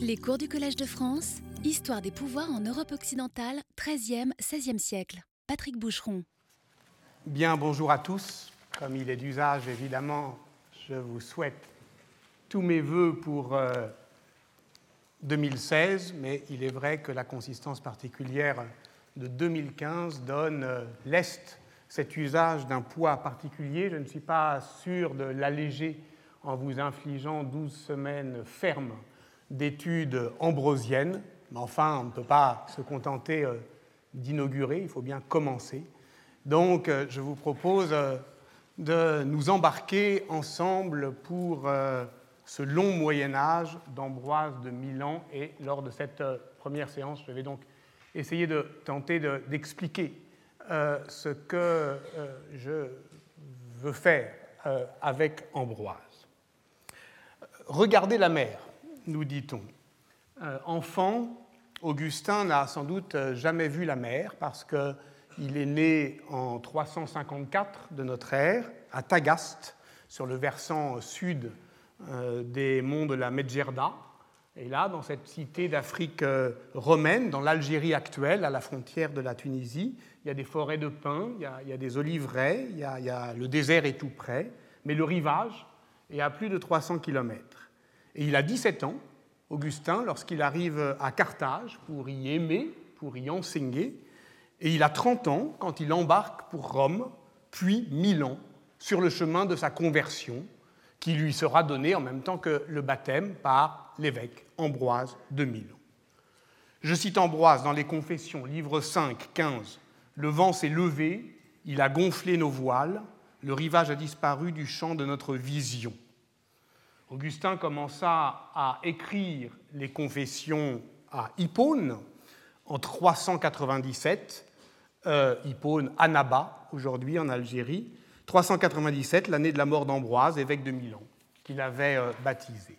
Les cours du Collège de France, Histoire des pouvoirs en Europe occidentale, 13e, 16e siècle. Patrick Boucheron. Bien, bonjour à tous. Comme il est d'usage, évidemment, je vous souhaite tous mes voeux pour 2016, euh, mais il est vrai que la consistance particulière de 2015 donne euh, l'Est cet usage d'un poids particulier. Je ne suis pas sûr de l'alléger en vous infligeant 12 semaines fermes d'études ambrosiennes, mais enfin, on ne peut pas se contenter euh, d'inaugurer, il faut bien commencer. Donc, euh, je vous propose euh, de nous embarquer ensemble pour ce long Moyen Âge d'Ambroise de Milan. Et lors de cette première séance, je vais donc essayer de tenter d'expliquer ce que je veux faire avec Ambroise. Regardez la mer nous dit-on. Euh, enfant, Augustin n'a sans doute euh, jamais vu la mer parce qu'il est né en 354 de notre ère à Tagaste, sur le versant sud euh, des monts de la Medjerda. Et là, dans cette cité d'Afrique romaine, dans l'Algérie actuelle, à la frontière de la Tunisie, il y a des forêts de pins, il y a, des oliveraies, le désert est tout près, mais le rivage est à plus de 300 kilomètres. Et il a 17 ans, Augustin, lorsqu'il arrive à Carthage pour y aimer, pour y enseigner. Et il a 30 ans quand il embarque pour Rome, puis Milan, sur le chemin de sa conversion, qui lui sera donné en même temps que le baptême par l'évêque Ambroise de Milan. Je cite Ambroise dans les Confessions, livre 5, 15. Le vent s'est levé, il a gonflé nos voiles, le rivage a disparu du champ de notre vision. Augustin commença à écrire les confessions à Hippone en 397, euh, Hippone Annaba, aujourd'hui en Algérie, 397, l'année de la mort d'Ambroise, évêque de Milan, qu'il avait euh, baptisé.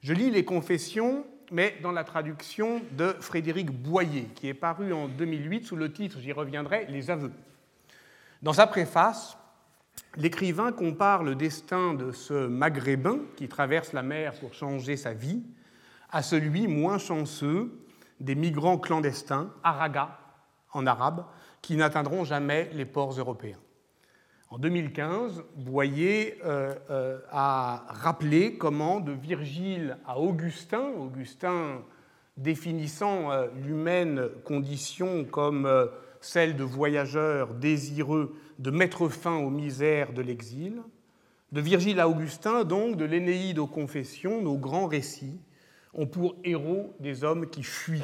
Je lis les confessions, mais dans la traduction de Frédéric Boyer, qui est paru en 2008 sous le titre, j'y reviendrai, Les aveux. Dans sa préface, l'écrivain compare le destin de ce maghrébin qui traverse la mer pour changer sa vie à celui moins chanceux des migrants clandestins, araga en arabe, qui n'atteindront jamais les ports européens. En 2015, Boyer euh, euh, a rappelé comment de Virgile à Augustin, Augustin définissant euh, l'humaine condition comme celle de voyageurs désireux de mettre fin aux misères de l'exil. De Virgile à Augustin, donc, de l'Énéide aux Confessions, nos grands récits ont pour héros des hommes qui fuient.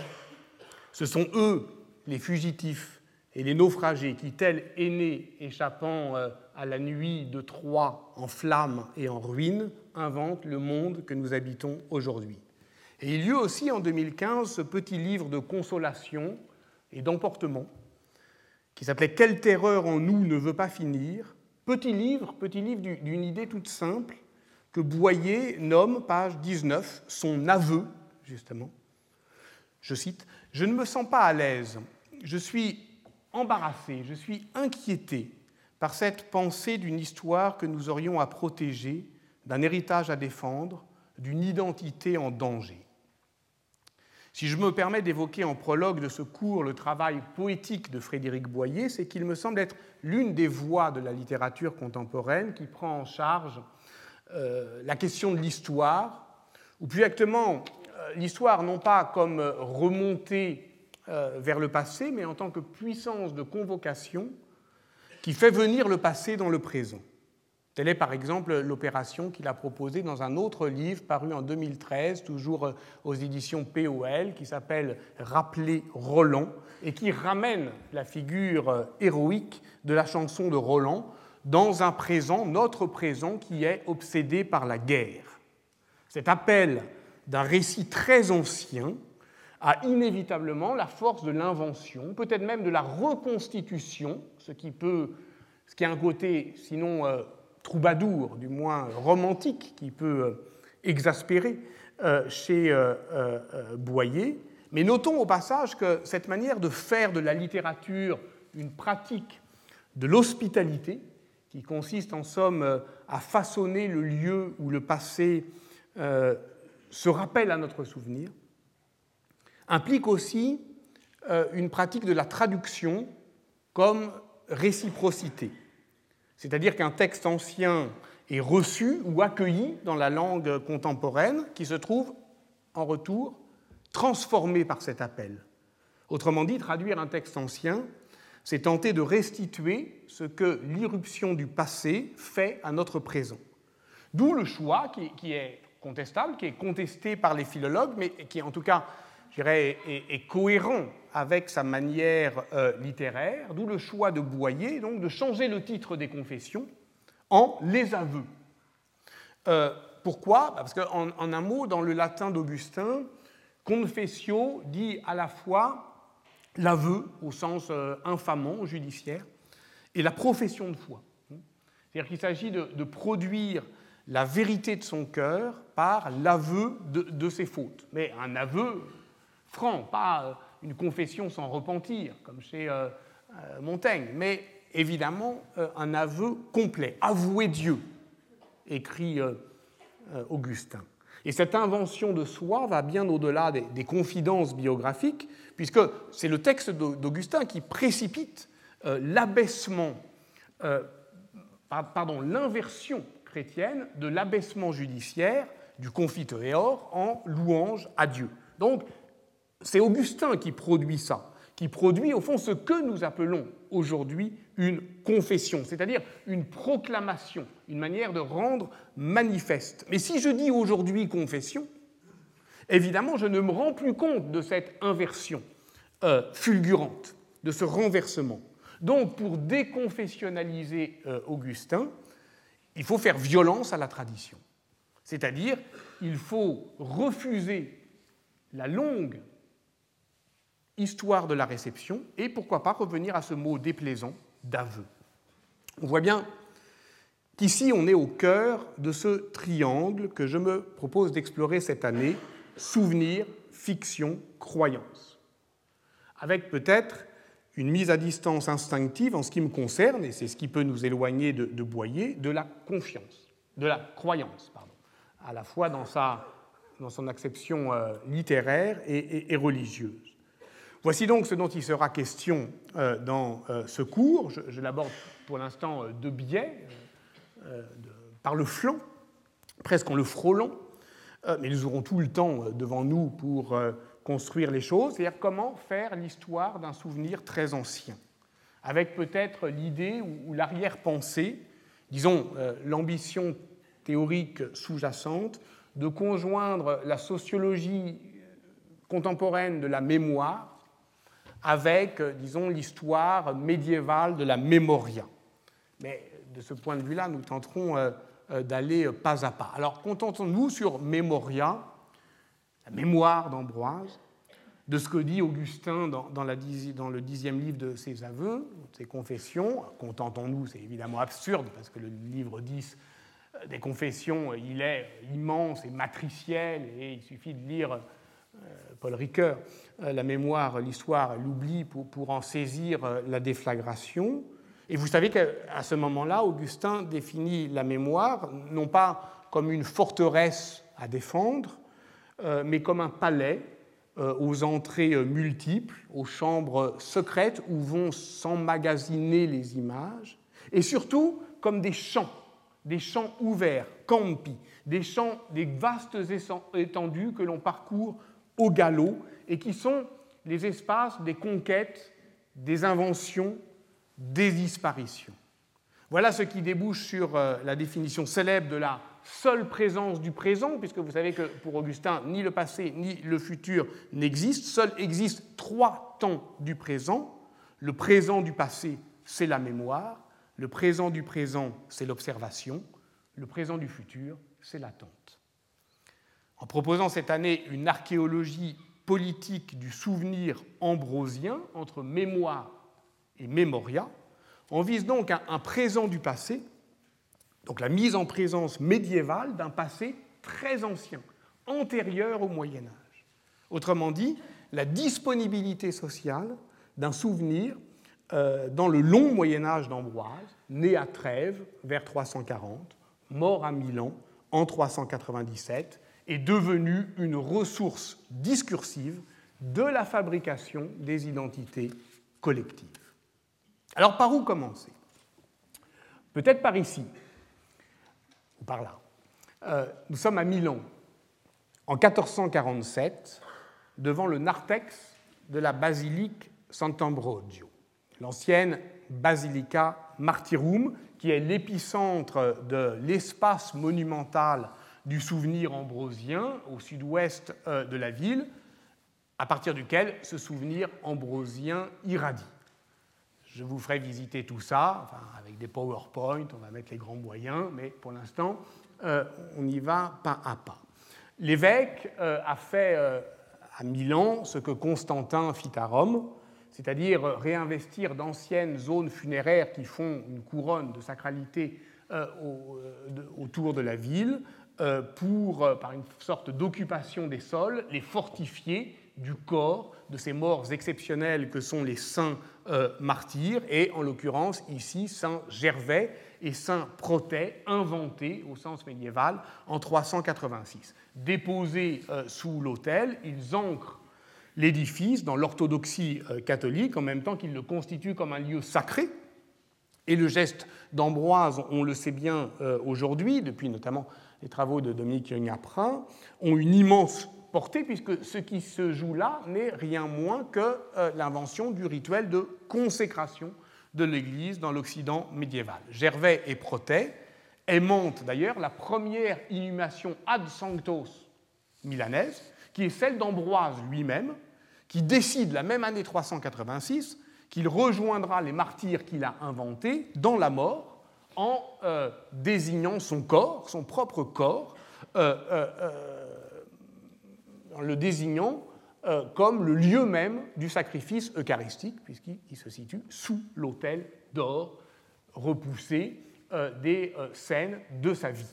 Ce sont eux, les fugitifs et les naufragés, qui, tels aînés échappant euh, à la nuit de Troie en flammes et en ruines, inventent le monde que nous habitons aujourd'hui. Et il y eut aussi en 2015 ce petit livre de consolation et d'emportement qui s'appelait Quelle terreur en nous ne veut pas finir. Petit livre, petit livre d'une idée toute simple que Boyer nomme, page 19, son aveu, justement. Je cite Je ne me sens pas à l'aise, je suis embarrassé, je suis inquiété par cette pensée d'une histoire que nous aurions à protéger, d'un héritage à défendre, d'une identité en danger. Si je me permets d'évoquer en prologue de ce cours le travail poétique de Frédéric Boyer, c'est qu'il me semble être l'une des voies de la littérature contemporaine qui prend en charge euh, la question de l'histoire, ou plus exactement euh, l'histoire non pas comme remontée euh, vers le passé, mais en tant que puissance de convocation qui fait venir le passé dans le présent. Telle est par exemple l'opération qu'il a proposée dans un autre livre paru en 2013, toujours euh, aux éditions POL, qui s'appelle Rappeler Roland, et qui ramène la figure euh, héroïque de la chanson de Roland dans un présent, notre présent, qui est obsédé par la guerre. Cet appel d'un récit très ancien a inévitablement la force de l'invention, peut-être même de la reconstitution, ce qui peut, a un côté sinon euh, troubadour, du moins romantique, qui peut euh, exaspérer euh, chez euh, Boyer. Mais notons au passage que cette manière de faire de la littérature une pratique de l'hospitalité, qui consiste en somme à façonner le lieu où le passé ce rappel à notre souvenir implique aussi une pratique de la traduction comme réciprocité. C'est-à-dire qu'un texte ancien est reçu ou accueilli dans la langue contemporaine qui se trouve en retour transformé par cet appel. Autrement dit, traduire un texte ancien, c'est tenter de restituer ce que l'irruption du passé fait à notre présent. D'où le choix qui, est contestable, qui est contesté par les philologues, mais qui en tout cas, je dirais, est, cohérent avec sa manière euh, littéraire, d'où le choix de Boyer, donc de changer le titre des confessions en les aveux. Euh, pourquoi? Parce qu'en en un mot, dans le latin d'Augustin, confessio dit à la fois l'aveu au sens euh, infamant, judiciaire, et la profession de foi. C'est-à-dire qu'il s'agit de, produire la vérité de son cœur par l'aveu de, ses fautes. Mais un aveu franc, pas une confession sans repentir, comme chez euh, Montaigne, mais évidemment un aveu complet. Avouer Dieu, écrit Augustin. Et cette invention de soi va bien au-delà des, confidences biographiques, puisque c'est le texte d'Augustin qui précipite euh, l'abaissement, euh, pardon, l'inversion chrétienne de l'abaissement judiciaire du confiteor en louange à Dieu. Donc, c'est Augustin qui produit ça, qui produit au fond ce que nous appelons aujourd'hui une confession, c'est-à-dire une proclamation, une manière de rendre manifeste. Mais si je dis aujourd'hui confession, évidemment, je ne me rends plus compte de cette inversion euh, fulgurante, de ce renversement. Donc, pour déconfessionnaliser euh, Augustin, il faut faire violence à la tradition. C'est-à-dire, il faut refuser la longue histoire de la réception et pourquoi pas revenir à ce mot déplaisant d'aveu. On voit bien qu'ici on est au cœur de ce triangle que je me propose d'explorer cette année, souvenir, fiction, croyance. Avec peut-être une mise à distance instinctive en ce qui me concerne, et c'est ce qui peut nous éloigner de, Boyer, de la confiance, de la croyance, pardon, à la fois dans, sa, dans son acception euh, littéraire et religieuse. Voici donc ce dont il sera question euh, dans euh, ce cours. Je, l'aborde pour l'instant euh, de biais, par le flanc, presque en le frôlant, mais nous aurons tout le temps devant nous pour construire les choses, c'est-à-dire comment faire l'histoire d'un souvenir très ancien, avec peut-être l'idée ou l'arrière-pensée, disons l'ambition théorique sous-jacente, de conjoindre la sociologie contemporaine de la mémoire avec, euh, disons, l'histoire médiévale de la mémoria. Mais de ce point de vue-là, nous tenterons euh, euh, d'aller pas à pas. Alors, contentons-nous sur mémoria, la mémoire d'Ambroise, de ce que dit Augustin dans, le dixième livre de ses aveux, ses confessions. Contentons-nous, c'est évidemment absurde, parce que le livre 10 des confessions, il est immense et matriciel, et il suffit de lire Paul Ricoeur, euh, la mémoire, l'histoire, l'oubli pour, en saisir euh, la déflagration. Et vous savez qu'à ce moment-là, Augustin définit la mémoire non pas comme une forteresse à défendre, euh, mais comme un palais aux entrées multiples, aux chambres secrètes où vont s'emmagasiner les images, et surtout comme des champs, des champs ouverts, campi, des champs, des vastes étendues que l'on parcourt au galop et qui sont les espaces des conquêtes, des inventions, des disparitions. Voilà ce qui débouche sur euh, la définition célèbre de la seule présence du présent, puisque vous savez que pour Augustin, ni le passé ni le futur n'existent, seul existent trois temps du présent. Le présent du passé, c'est la mémoire, le présent du présent, c'est l'observation, le présent du futur, c'est l'attente. En proposant cette année une archéologie politique du souvenir ambrosien entre mémoire et mémoria, on vise donc un, présent du passé, donc la mise en présence médiévale d'un passé très ancien, antérieur au Moyen Âge. Autrement dit, la disponibilité sociale d'un souvenir euh, dans le long Moyen Âge d'Ambroise, né à Trèves vers 340, mort à Milan en 397, est devenue une ressource discursive de la fabrication des identités collectives. Alors par où commencer? Peut-être par ici, ou par là. Euh, nous sommes à Milan, en 1447, devant le narthex de la basilique Sant'Ambrogio, l'ancienne Basilica Martyrum, qui est l'épicentre de l'espace monumental du souvenir ambrosien au sud-ouest euh, de la ville, à partir duquel ce souvenir ambrosien irradie. Je vous ferai visiter tout ça, avec des PowerPoint, on va mettre les grands moyens, mais pour l'instant, euh, on y va pas à pas. L'évêque euh, a fait à Milan ce que Constantin fit à Rome, c'est-à-dire réinvestir d'anciennes zones funéraires qui font une couronne de sacralité autour de la ville, pour, par une sorte d'occupation des sols, les fortifier du corps de ces morts exceptionnels que sont les saints martyrs, et en l'occurrence ici Saint Gervais et Saint Protet, inventés au sens médiéval en 386. Déposés sous l'autel, ils ancrent l'édifice dans l'orthodoxie euh, catholique en même temps qu'il le constitue comme un lieu sacré. Et le geste d'Ambroise, on le sait bien euh, aujourd'hui, depuis notamment les travaux de Dominique Young-Aprin, ont une immense portée puisque ce qui se joue là n'est rien moins que euh, l'invention du rituel de consécration de l'Église dans l'Occident médiéval. Gervais et Protet aimantent d'ailleurs la première inhumation ad sanctos milanaise, qui est celle d'Ambroise lui-même, qui décide la même année 386 qu'il rejoindra les martyrs qu'il a inventés dans la mort en euh, désignant son corps, son propre corps, euh, euh, en le désignant comme le lieu même du sacrifice eucharistique, puisqu'il se situe sous l'autel d'or repoussé des scènes de sa vie.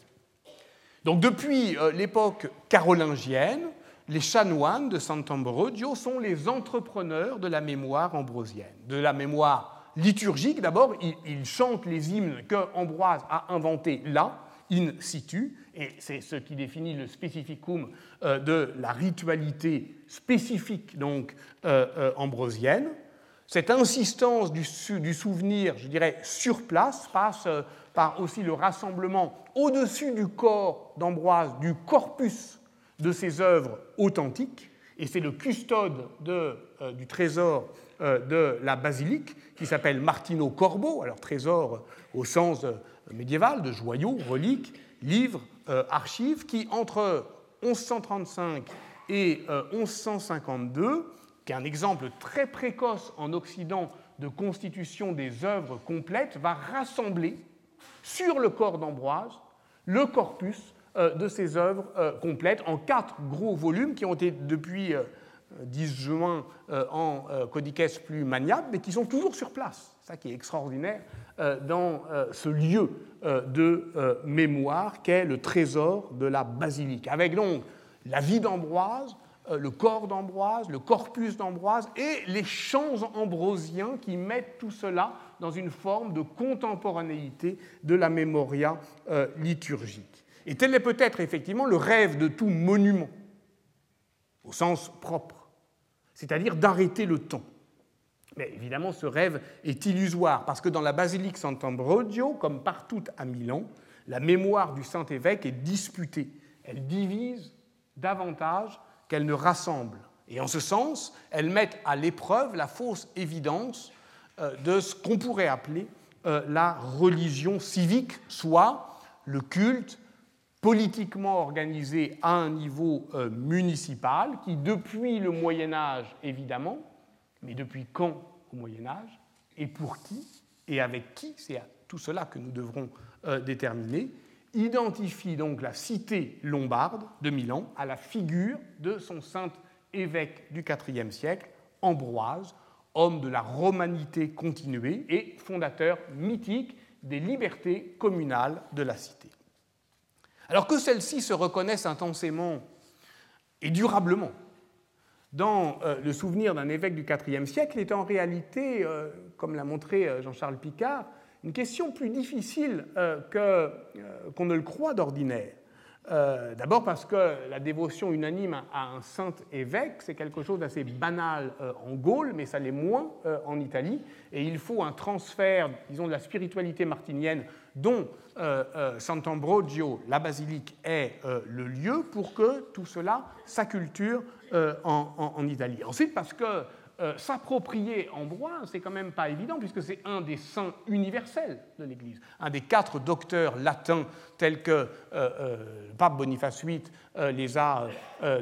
Donc depuis l'époque carolingienne, les chanoines de Sant'Ambrogio sont les entrepreneurs de la mémoire ambrosienne, de la mémoire liturgique. D'abord, ils, chantent les hymnes que Ambroise a inventés là, in situ, et c'est ce qui définit le spécificum euh, de la ritualité spécifique donc euh, euh, ambrosienne. Cette insistance du, souvenir, je dirais, sur place passe par aussi le rassemblement au-dessus du corps d'Ambroise, du corpus de ses œuvres authentiques, et c'est le custode de, du trésor de la basilique, qui s'appelle Martino Corbo, alors trésor au sens euh, médiéval, de joyaux, reliques, livres, archives, qui entre 1135 et 1152, qui est un exemple très précoce en Occident de constitution des œuvres complètes, va rassembler sur le corps d'Ambroise le corpus euh, de ces œuvres euh, complètes en quatre gros volumes qui ont été depuis 10 euh, juin en codices plus maniables, mais qui sont toujours sur place. C'est ça qui est extraordinaire dans ce lieu de mémoire qu'est le trésor de la basilique. Avec donc la vie d'Ambroise, le corps d'Ambroise, le corpus d'Ambroise et les chants ambrosiens qui mettent tout cela dans une forme de contemporanéité de la mémoria liturgique. Et tel est peut-être effectivement le rêve de tout monument, au sens propre, c'est-à-dire d'arrêter le temps. Mais évidemment, ce rêve est illusoire, parce que dans la basilique Sant'Ambrogio, comme partout à Milan, la mémoire du Saint-Évêque est disputée. Elle divise davantage qu'elle ne rassemble. Et en ce sens, elle met à l'épreuve la fausse évidence euh, de ce qu'on pourrait appeler euh, la religion civique, soit le culte politiquement organisé à un niveau euh, municipal, qui depuis le Moyen Âge, évidemment, mais depuis quand au Moyen Âge, et pour qui, et avec qui, c'est tout cela que nous devrons euh, déterminer, identifie donc la cité lombarde de Milan à la figure de son saint évêque du IVe siècle, Ambroise, homme de la romanité continuée et fondateur mythique des libertés communales de la cité. Alors que celles-ci se reconnaissent intensément et durablement dans euh, le souvenir d'un évêque du IVe siècle est en réalité, euh, comme l'a montré euh, Jean-Charles Picard, une question plus difficile qu'on ne le croit d'ordinaire. D'abord parce que la dévotion unanime à un saint évêque, c'est quelque chose d'assez banal en Gaule, mais ça l'est moins en Italie. Et il faut un transfert, disons, de la spiritualité martinienne dont Sant'Ambrogio, la basilique, est le lieu pour que tout cela s'acculture en, en, Italie. Ensuite, parce que euh, s'approprier Ambroise, c'est quand même pas évident, puisque c'est un des saints universels de l'Église, un des quatre docteurs latins tels que euh, euh, pape Boniface VIII les a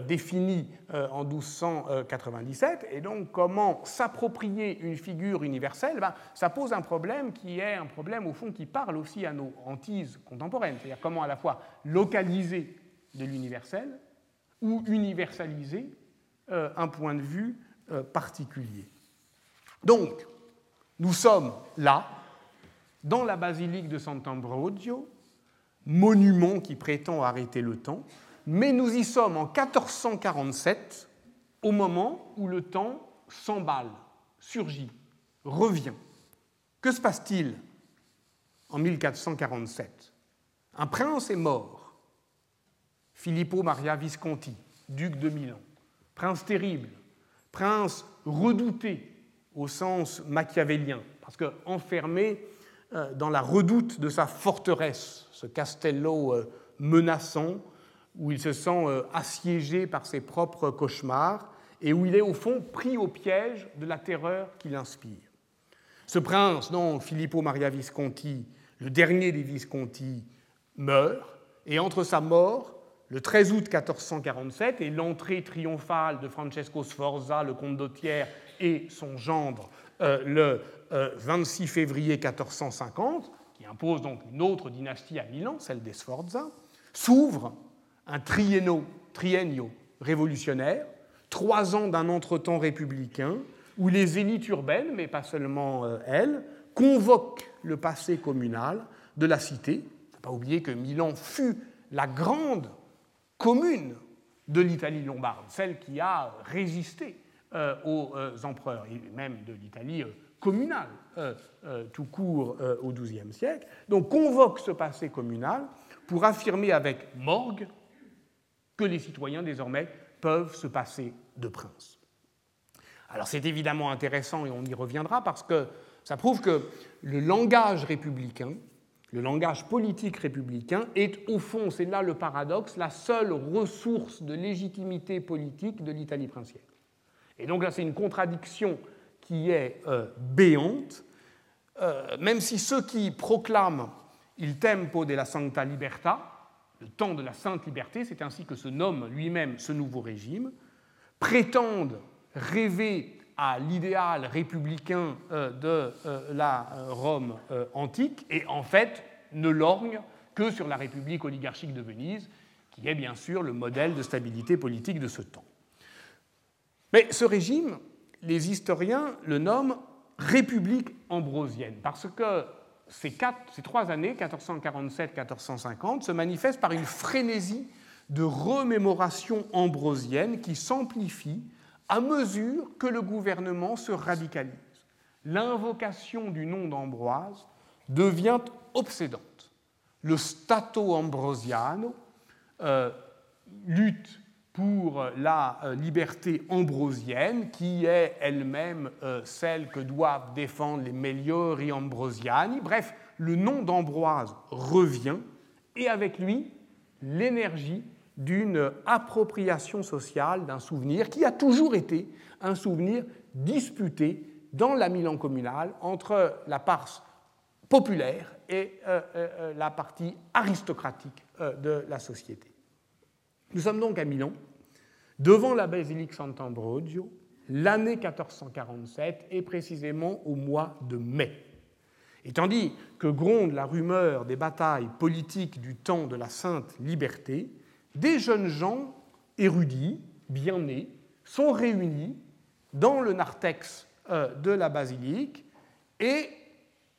définis en 1297. Et donc, comment s'approprier une figure universelle ben, Ça pose un problème qui est un problème, au fond, qui parle aussi à nos hantises contemporaines, c'est-à-dire comment à la fois localiser de l'universel ou universaliser un point de vue euh, particulier. Donc, nous sommes là, dans la basilique de Sant'Ambrogio, monument qui prétend arrêter le temps, mais nous y sommes en 1447, au moment où le temps s'emballe, surgit, revient. Que se passe-t-il en 1447 Un prince est mort, Filippo Maria Visconti, duc de Milan, prince terrible, prince redouté au sens machiavélien, parce qu'enfermé euh, dans la redoute de sa forteresse, ce castello euh, menaçant, où il se sent euh, assiégé par ses propres cauchemars et où il est au fond pris au piège de la terreur qu'il inspire. Ce prince, non, Filippo Maria Visconti, le dernier des Visconti, meurt, et entre sa mort le 13 août 1447 et l'entrée triomphale de Francesco Sforza, le comte d'Autière, et son gendre euh, le 26 euh, février 1450, qui impose donc une autre dynastie à Milan, celle des Sforza, s'ouvre un triennio, révolutionnaire, trois ans d'un entretemps républicain, où les élites urbaines, mais pas seulement euh, elles, convoquent le passé communal de la cité. Il pas oublier que Milan fut la grande commune de l'Italie lombarde, celle qui a résisté euh, aux euh, empereurs, et même de l'Italie euh, communale tout court au XIIe siècle, donc convoque ce passé communal pour affirmer avec morgue que les citoyens désormais peuvent se passer de prince. Alors c'est évidemment intéressant et on y reviendra parce que ça prouve que le langage républicain le langage politique républicain est au fond, c'est là le paradoxe, la seule ressource de légitimité politique de l'Italie princière. Et donc là, c'est une contradiction qui est euh, béante, euh, même si ceux qui proclament il tempo della Santa Libertà, le temps de la sainte liberté, c'est ainsi que se nomme lui-même ce nouveau régime, prétendent rêver à l'idéal républicain euh, de euh, la euh, Rome antique et en fait ne lorgne que sur la République oligarchique de Venise, qui est bien sûr le modèle de stabilité politique de ce temps. Mais ce régime, les historiens le nomment République ambrosienne, parce que ces, quatre, ces trois années, 1447-1450, se manifestent par une frénésie de remémoration ambrosienne qui s'amplifie à mesure que le gouvernement se radicalise. L'invocation du nom d'Ambroise devient obsédante. Le Stato Ambrosiano euh, lutte pour la euh, liberté ambrosienne, qui est elle-même euh, celle que doivent défendre les Meliori Ambrosiani. Bref, le nom d'Ambroise revient, et avec lui, l'énergie d'une appropriation sociale d'un souvenir qui a toujours été un souvenir disputé dans la Milan communale entre la part populaire et euh, euh, euh, la partie aristocratique de la société. Nous sommes donc à Milan, devant la basilique Sant'Ambrogio, l'année 1447 et précisément au mois de mai. Et tandis que gronde la rumeur des batailles politiques du temps de la Sainte Liberté, des jeunes gens érudits, bien nés, sont réunis dans le narthex euh, de la basilique et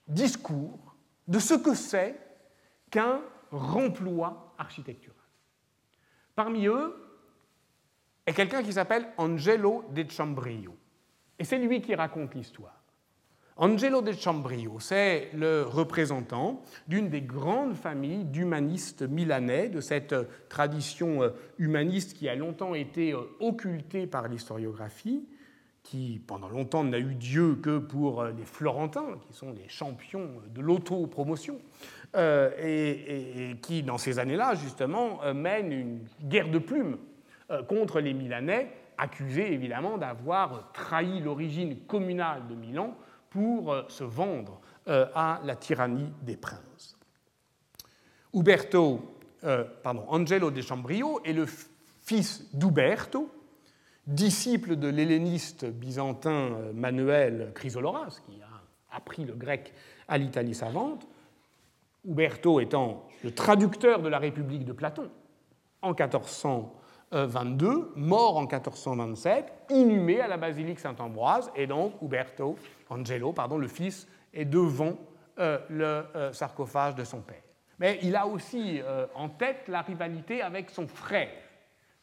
discours de ce que c'est qu'un remploi architectural. Parmi eux est quelqu'un qui s'appelle Angelo de Chambrio. Et c'est lui qui raconte l'histoire. Angelo de Chambrio, c'est le représentant d'une des grandes familles d'humanistes milanais, de cette tradition humaniste qui a longtemps été occultée par l'historiographie, qui pendant longtemps n'a eu Dieu que pour les Florentins, qui sont les champions de l'auto-promotion, euh, et, qui, dans ces années-là, justement, euh, mène une guerre de plumes euh, contre les Milanais, accusés évidemment d'avoir trahi l'origine communale de Milan pour se vendre à la tyrannie des princes. Uberto, pardon, Angelo de Chambrio est le fils d'Uberto, disciple de l'helléniste byzantin Manuel Chrysoloras, qui a appris le grec à l'Italie savante, Uberto étant le traducteur de la République de Platon en 1422, mort en 1427, inhumé à la basilique Saint-Ambroise, et donc Uberto, Angelo, pardon, le fils, est devant euh, le euh, sarcophage de son père. Mais il a aussi euh, en tête la rivalité avec son frère,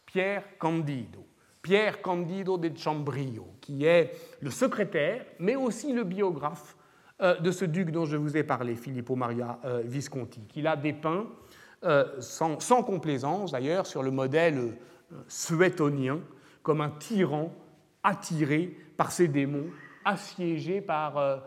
Pierre Candido. Pierre Candido de Chambrio, qui est le secrétaire, mais aussi le biographe euh, de ce duc dont je vous ai parlé, Filippo Maria euh, Visconti, qu'il a dépeint euh, sans, complaisance d'ailleurs sur le modèle suétonien comme un tyran attiré par ses démons, assiégé par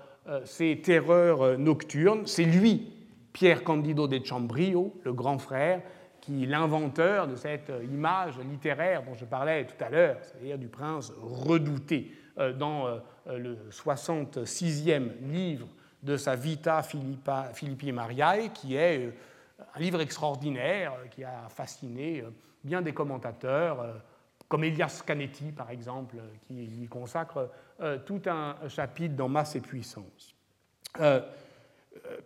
ses terreurs nocturnes. C'est lui, Pierre Candido de Chambrio, le grand frère, qui l'inventeur de cette image littéraire dont je parlais tout à l'heure, c'est-à-dire du prince redouté dans euh, le 66e livre de sa Vita Philippi Mariae, qui est euh, un livre extraordinaire euh, qui a fasciné bien des commentateurs, comme Elias Canetti, par exemple, qui lui consacre tout un chapitre dans Masse et Puissance.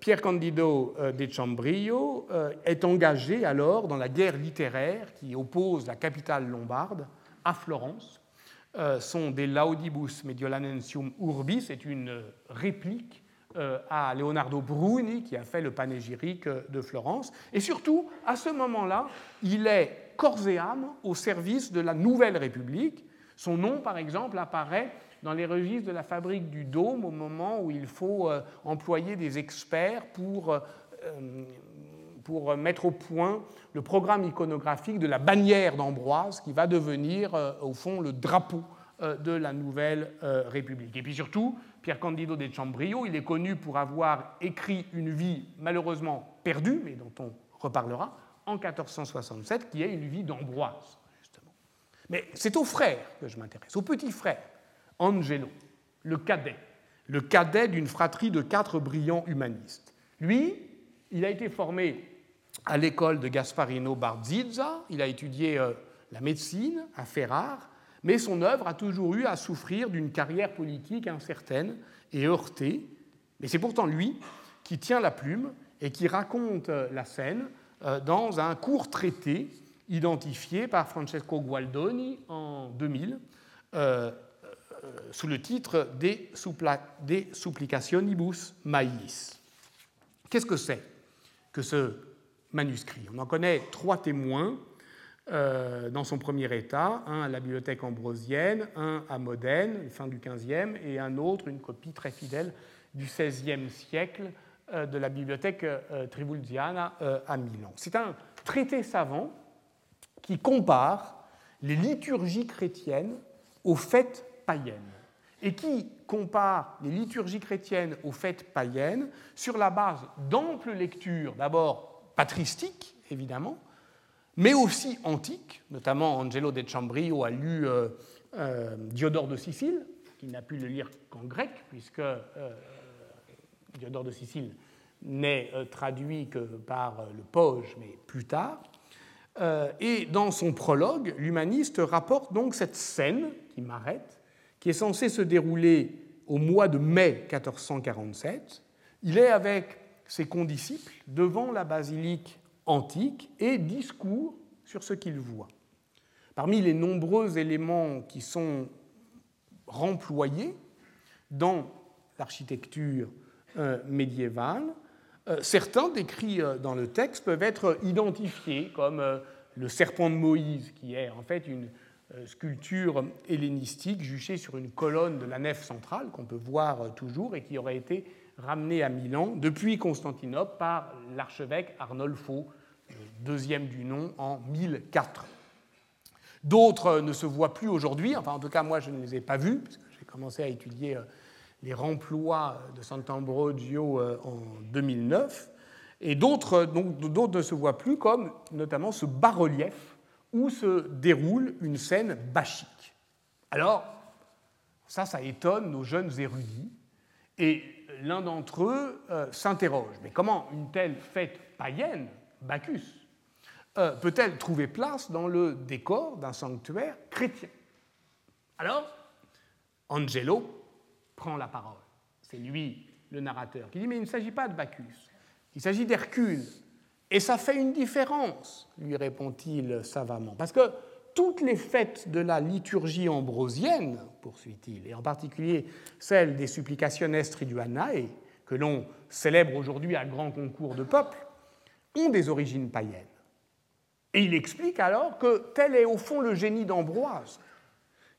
Pierre Candido de Chambrio est engagé alors dans la guerre littéraire qui oppose la capitale lombarde à Florence euh, sont des Laudibus Mediolanensium Urbi, c'est une réplique euh, à Leonardo Bruni qui a fait le panégyrique de Florence. Et surtout, à ce moment-là, il est corps et âme au service de la Nouvelle République. Son nom, par exemple, apparaît dans les registres de la fabrique du Dôme au moment où il faut euh, employer des experts pour pour mettre au point le programme iconographique de la bannière d'Ambroise, qui va devenir, euh, au fond, le drapeau euh, de la nouvelle euh, République. Et puis surtout, Pierre Candido de Chambrio, il est connu pour avoir écrit une vie malheureusement perdue, mais dont on reparlera, en 1467, qui est une vie d'Ambroise, justement. Mais c'est au frère que je m'intéresse, au petit frère, Angelo, le cadet, le cadet d'une fratrie de quatre brillants humanistes. Lui, il a été formé à l'école de Gasparino Barzizza, il a étudié euh, la médecine à Ferrare, mais son œuvre a toujours eu à souffrir d'une carrière politique incertaine et heurtée. Mais c'est pourtant lui qui tient la plume et qui raconte euh, la scène dans un court traité identifié par Francesco Gualdoni en 2000 sous le titre De, Supplicationibus Maiis. Qu'est-ce que c'est que ce manuscrits. On en connaît trois témoins euh, dans son premier état, un à la bibliothèque ambrosienne, un à Modène, fin du XVe, et un autre, une copie très fidèle du XVIe siècle euh, de la bibliothèque euh, Tribulziana à Milan. C'est un traité savant qui compare les liturgies chrétiennes aux fêtes païennes et qui compare les liturgies chrétiennes aux fêtes païennes sur la base d'amples lectures, d'abord patristique, évidemment, mais aussi antique, notamment Angelo de Chambrio a lu euh, euh, Diodore de Sicile, qui n'a pu le lire qu'en grec, puisque euh, Diodore de Sicile n'est traduit que par le Poge, mais plus tard. et dans son prologue, l'humaniste rapporte donc cette scène qui m'arrête, qui est censée se dérouler au mois de mai 1447. Il est avec ses condisciples devant la basilique antique et discours sur ce qu'ils voient. Parmi les nombreux éléments qui sont remployés dans l'architecture euh, médiévale, euh, certains décrits euh, dans le texte peuvent être identifiés comme le serpent de Moïse, qui est en fait une, sculpture hellénistique juchée sur une colonne de la nef centrale qu'on peut voir toujours et qui aurait été ramenée à Milan depuis Constantinople par l'archevêque Arnolfo, deuxième du nom, en 1004. D'autres ne se voient plus aujourd'hui, enfin en tout cas moi je ne les ai pas vus, parce que j'ai commencé à étudier les remplois de Sant'Ambrogio en 2009. Et d'autres ne se voient plus, comme notamment ce bas-relief où se déroule une scène bachique. Alors, ça, ça étonne nos jeunes érudits, et l'un d'entre eux euh, s'interroge, mais comment une telle fête païenne, Bacchus, euh, peut-elle trouver place dans le décor d'un sanctuaire chrétien? Alors, Angelo prend la parole. C'est lui, le narrateur, qui dit, mais il ne s'agit pas de Bacchus, il s'agit d'Hercule. Et ça fait une différence, lui répond-il savamment, parce que toutes les fêtes de la liturgie ambrosienne, poursuit-il, et en particulier celles des Supplicationes Triduanae, que l'on célèbre aujourd'hui à grand concours de peuple, ont des origines païennes. Et il explique alors que tel est au fond le génie d'Ambroise,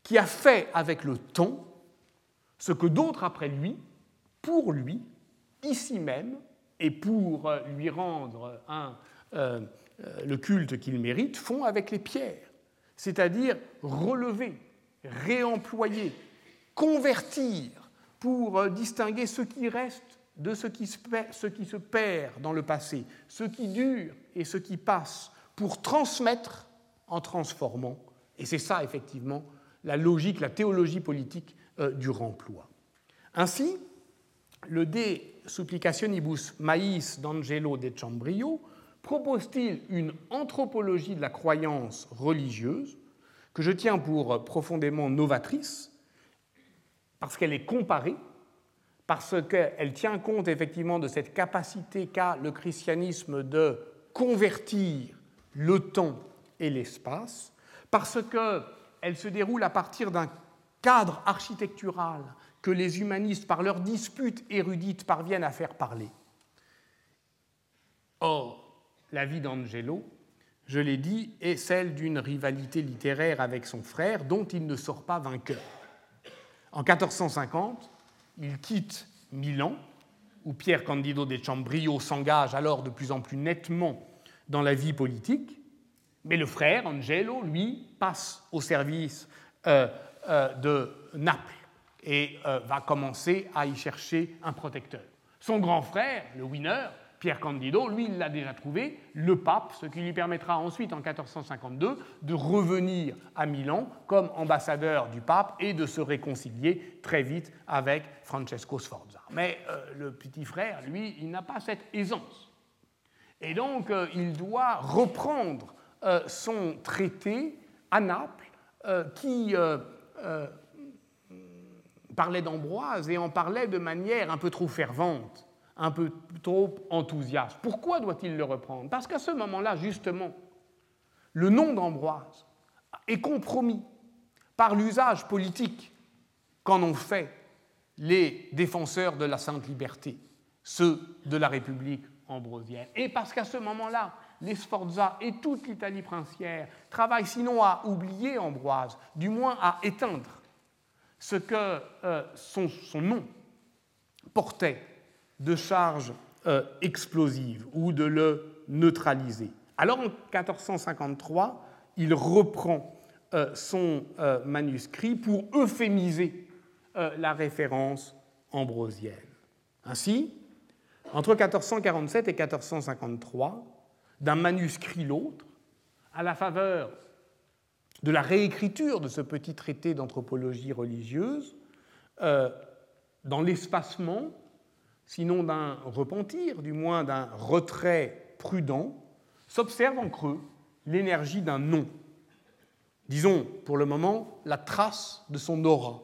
qui a fait avec le temps ce que d'autres après lui, pour lui, ici même, et pour euh, lui rendre euh, euh, le culte qu'il mérite, font avec les pierres, c'est-à-dire relever, réemployer, convertir pour distinguer ce qui reste de ce qui se perd dans le passé, ce qui dure et ce qui passe, pour transmettre en transformant. Et c'est ça, effectivement, la logique, la théologie politique du remploi. Ainsi, le De Supplicationibus Maïs d'Angelo de Chambrio propose-t-il une anthropologie de la croyance religieuse que je tiens pour profondément novatrice parce qu'elle est comparée, parce qu'elle tient compte effectivement de cette capacité qu'a le christianisme de convertir le temps et l'espace, parce qu'elle se déroule à partir d'un cadre architectural que les humanistes, par leurs disputes érudites, parviennent à faire parler. Or, la vie d'Angelo, je l'ai dit, est celle d'une rivalité littéraire avec son frère dont il ne sort pas vainqueur. En 1450, il quitte Milan, où Pierre Candido de Chambrio s'engage alors de plus en plus nettement dans la vie politique, mais le frère, Angelo, lui, passe au service euh, de Naples et euh, va commencer à y chercher un protecteur. Son grand frère, le winner, Pierre Candido, lui, il l'a déjà trouvé, le pape, ce qui lui permettra ensuite, en 1452, de revenir à Milan comme ambassadeur du pape et de se réconcilier très vite avec Francesco Sforza. Mais euh, le petit frère, lui, il n'a pas cette aisance. Et donc, euh, il doit reprendre son traité à Naples, qui parlait d'Ambroise et en parlait de manière un peu trop fervente, un peu trop enthousiaste. Pourquoi doit-il le reprendre? Parce qu'à ce moment-là, justement, le nom d'Ambroise est compromis par l'usage politique qu'en ont fait les défenseurs de la sainte liberté, ceux de la République ambrosienne. Et parce qu'à ce moment-là, les Sforza et toute l'Italie princière travaillent sinon à oublier Ambroise, du moins à éteindre ce que euh, son, nom portait de charge euh, explosive ou de le neutraliser. Alors en 1453, il reprend euh, son manuscrit pour euphémiser la référence ambrosienne. Ainsi, entre 1447 et 1453, d'un manuscrit l'autre, à la faveur de la réécriture de ce petit traité d'anthropologie religieuse, euh, dans l'espacement, sinon d'un repentir, du moins d'un retrait prudent, s'observe en creux l'énergie d'un nom. Disons, pour le moment, la trace de son aura,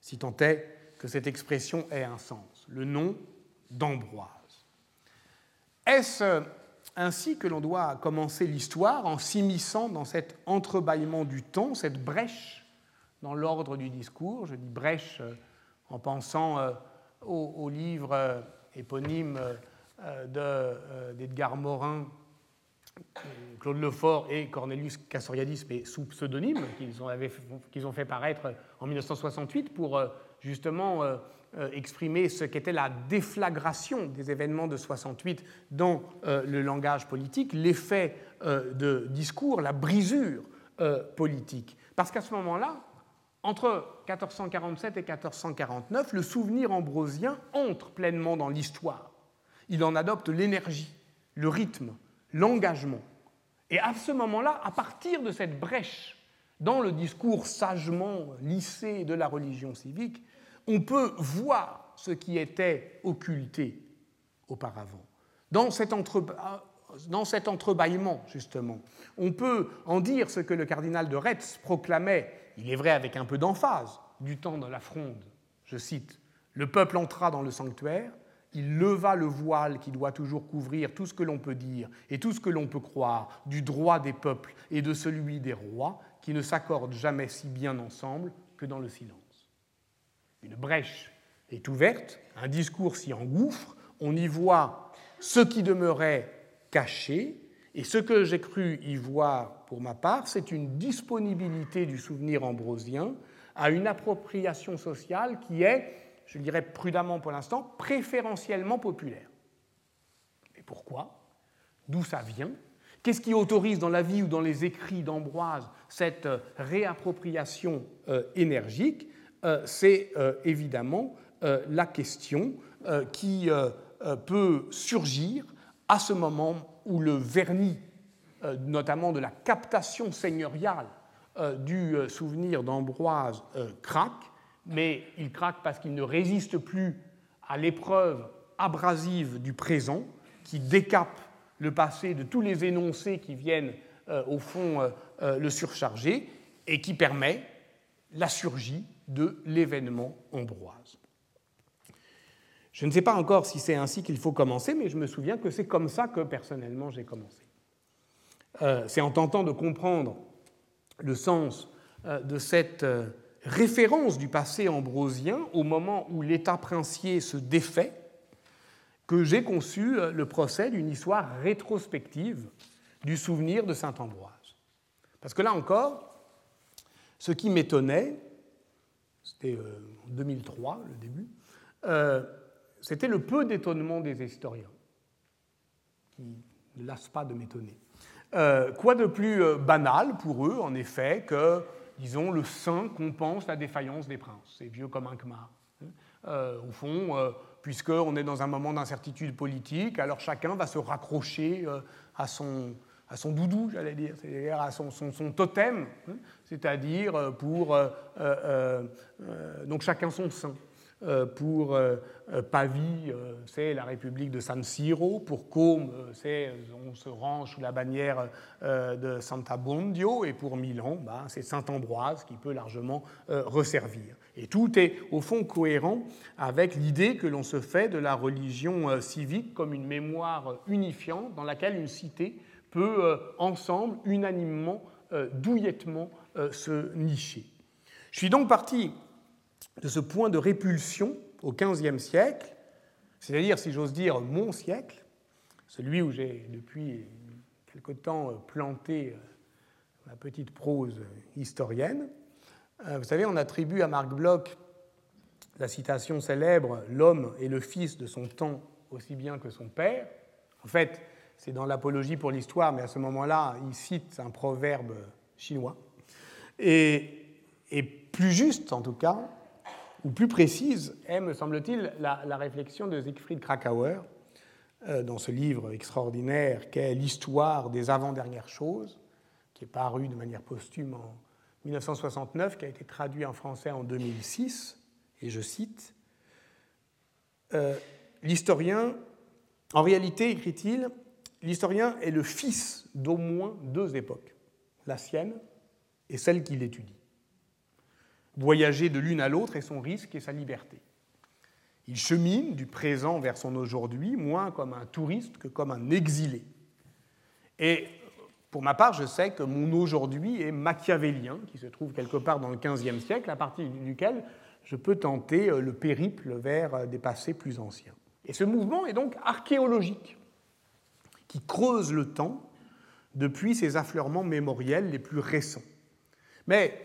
si tant est que cette expression ait un sens, le nom d'Ambroise. Est-ce ainsi que l'on doit commencer l'histoire en s'immisçant dans cet entrebâillement du temps, cette brèche dans l'ordre du discours. Je dis brèche euh, en pensant euh, au, livre euh, éponyme d'Edgar Morin Claude Lefort et Cornelius Castoriadis, mais sous pseudonyme, qu'ils ont, fait paraître en 1968 pour justement exprimer ce qu'était la déflagration des événements de 68 dans le langage politique, l'effet de discours, la brisure politique. Parce qu'à ce moment-là, entre 1447 et 1449, le souvenir ambrosien entre pleinement dans l'histoire. Il en adopte l'énergie, le rythme, l'engagement. Et à ce moment-là, à partir de cette brèche dans le discours sagement lissé de la religion civique, on peut voir ce qui était occulté auparavant. Dans cet, cet entrebâillement, justement, on peut en dire ce que le cardinal de Retz proclamait, il est vrai avec un peu d'emphase, du temps de la fronde. Je cite Le peuple entra dans le sanctuaire, il leva le voile qui doit toujours couvrir tout ce que l'on peut dire et tout ce que l'on peut croire du droit des peuples et de celui des rois, qui ne s'accordent jamais si bien ensemble que dans le silence. Une brèche est ouverte, un discours s'y engouffre, on y voit ce qui demeurait caché, et ce que j'ai cru y voir pour ma part, c'est une disponibilité du souvenir ambrosien à une appropriation sociale qui est je dirais prudemment pour l'instant, préférentiellement populaire. Mais pourquoi? D'où ça vient? Qu'est-ce qui autorise dans la vie ou dans les écrits d'Ambroise cette euh, réappropriation euh, énergique? C'est évidemment la question qui peut surgir à ce moment où le vernis, notamment de la captation seigneuriale du souvenir d'Ambroise, craque mais il craque parce qu'il ne résiste plus à l'épreuve abrasive du présent, qui décape le passé de tous les énoncés qui viennent, euh, au fond, euh, euh, le surcharger, et qui permet la surgie de l'événement ambroise. Je ne sais pas encore si c'est ainsi qu'il faut commencer, mais je me souviens que c'est comme ça que personnellement j'ai commencé. c'est en tentant de comprendre le sens de cette référence du passé ambrosien au moment où l'État princier se défait que j'ai conçu euh, le procès d'une histoire rétrospective du souvenir de Saint Ambroise. Parce que là encore, ce qui m'étonnait, c'était euh, en 2003 le début, euh, c'était le peu d'étonnement des historiens, qui ne lassent pas de m'étonner. quoi de plus banal pour eux, en effet, que disons, le saint compense la défaillance des princes. C'est vieux comme un kmar. Hein. Euh, au fond, euh, puisqu'on est dans un moment d'incertitude politique, alors chacun va se raccrocher euh, à, son, à son doudou, j'allais dire, c'est-à-dire à son, totem, hein. c'est-à-dire pour... donc chacun son saint. Euh, pour euh, euh, Pavie, c'est la République de San Siro. Pour Côme, c'est on se range sous la bannière de Santa Bondio. Et pour Milan, bah, c'est Saint Ambroise qui peut largement resservir. Et tout est au fond cohérent avec l'idée que l'on se fait de la religion civique comme une mémoire unifiante dans laquelle une cité peut ensemble, unanimement, douillettement se nicher. Je suis donc parti de ce point de répulsion au XVe siècle, c'est-à-dire, si j'ose dire, mon siècle, celui où j'ai depuis quelque temps planté euh, ma petite prose historienne. Euh, vous savez, on attribue à Marc Bloch la citation célèbre L'homme est le fils de son temps aussi bien que son père. En fait, c'est dans l'Apologie pour l'histoire, mais à ce moment-là, il cite un proverbe chinois. Et, plus juste, en tout cas, ou plus précise est, me semble-t-il, la, réflexion de Siegfried Krakauer euh, dans ce livre extraordinaire qu'est L'histoire des avant-dernières choses, qui est paru de manière posthume en 1969, qui a été traduit en français en 2006, et je cite, euh, L'historien, en réalité, écrit-il, l'historien est le fils d'au moins deux époques, la sienne et celle qu'il étudie voyager de l'une à l'autre est son risque et sa liberté. Il chemine du présent vers son aujourd'hui, moins comme un touriste que comme un exilé. Et pour ma part, je sais que mon aujourd'hui est machiavélien, qui se trouve quelque part dans le XVe siècle, à partir duquel je peux tenter euh, le périple vers euh, des passés plus anciens. Et ce mouvement est donc archéologique, qui creuse le temps depuis ses affleurements mémoriels les plus récents. Mais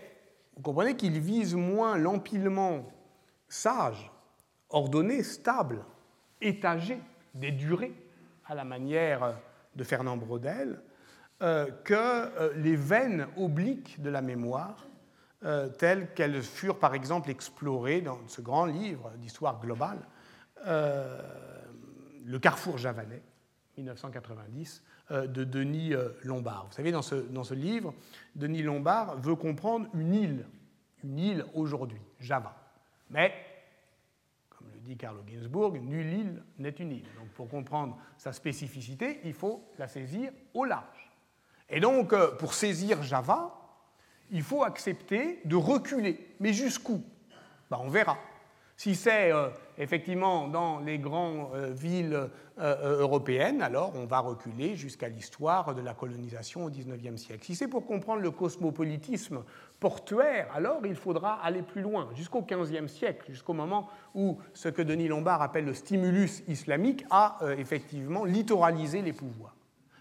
vous comprenez qu'il vise moins l'empilement sage, ordonné, stable, étagé des durées, à la manière de Fernand Braudel, euh, que euh, les veines obliques de la mémoire, euh, telles qu'elles furent par exemple explorées dans ce grand livre d'histoire globale, Le Carrefour javanais, 1990, de Denis Lombard. Vous savez, dans ce, dans ce livre, Denis Lombard veut comprendre une île, une île aujourd'hui, Java. Mais dit Carlo Ginzburg, nulle île n'est une île. Donc pour comprendre sa spécificité, il faut la saisir au large. Et donc euh, pour saisir Java, il faut accepter de reculer. Mais jusqu'où? Ben, On verra. Si c'est euh, effectivement dans les grandes euh, villes européennes, alors on va reculer jusqu'à l'histoire de la colonisation au XIXe siècle. Si c'est pour comprendre le cosmopolitisme portuaire, alors il faudra aller plus loin, jusqu'au XVe siècle, jusqu'au moment où ce que Denis Lombard appelle le stimulus islamique a euh, effectivement littoralisé les pouvoirs.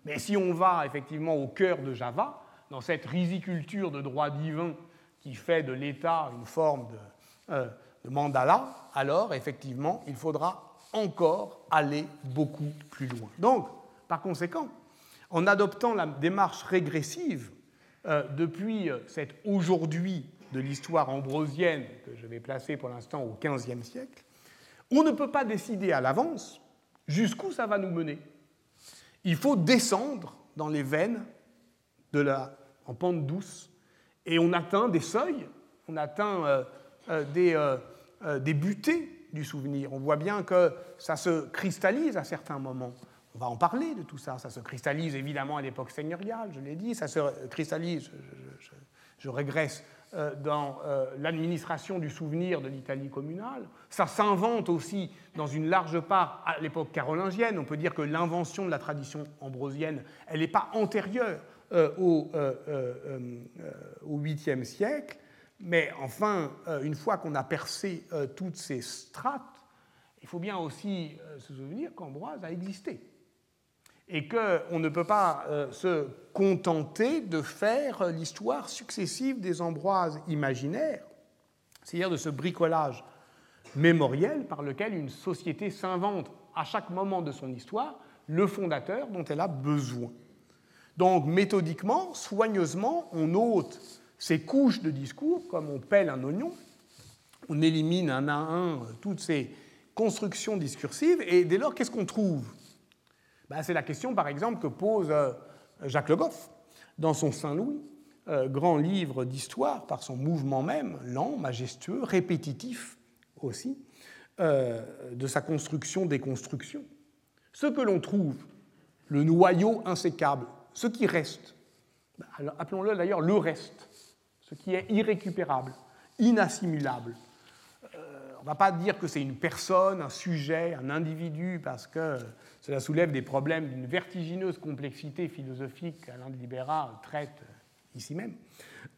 Mais si on va effectivement au cœur de Java, dans cette riziculture de droit divin qui fait de l'État une forme de, euh, de mandala, alors effectivement il faudra encore aller beaucoup plus loin. Donc, par conséquent, en adoptant la démarche régressive euh, depuis euh, cet aujourd'hui de l'histoire ambrosienne que je vais placer pour l'instant au XVe siècle, on ne peut pas décider à l'avance jusqu'où ça va nous mener. Il faut descendre dans les veines de la, en pente douce et on atteint des seuils, on atteint euh, des, des butées du souvenir. On voit bien que ça se cristallise à certains moments. On va en parler de tout ça. Ça se cristallise évidemment à l'époque seigneuriale, je l'ai dit. Ça se cristallise, je, régresse, euh, dans euh, l'administration du souvenir de l'Italie communale. Ça s'invente aussi dans une large part à l'époque carolingienne. On peut dire que l'invention de la tradition ambrosienne, elle n'est pas antérieure euh, au, au 8e siècle. Mais enfin, une fois qu'on a percé toutes ces strates, il faut bien aussi se souvenir qu'Ambroise a existé et qu'on ne peut pas euh, se contenter de faire l'histoire successive des Ambroises imaginaires, c'est-à-dire de ce bricolage mémoriel par lequel une société s'invente à chaque moment de son histoire le fondateur dont elle a besoin. Donc méthodiquement, soigneusement, on ôte ces couches de discours comme on pèle un oignon, on élimine un à un toutes ces constructions discursives, et dès lors, qu'est-ce qu'on trouve? Bah, c'est la question, par exemple, que pose euh, Jacques Le Goff dans son Saint-Louis, euh, grand livre d'histoire par son mouvement même, lent, majestueux, répétitif aussi, euh, de sa construction-déconstruction. Ce que l'on trouve, le noyau insécable, ce qui reste, bah, appelons-le d'ailleurs le reste, ce qui est irrécupérable, inassimilable. on ne va pas dire que c'est une personne, un sujet, un individu, parce que cela soulève des problèmes d'une vertigineuse complexité philosophique qu'Alain de Libera traite ici même.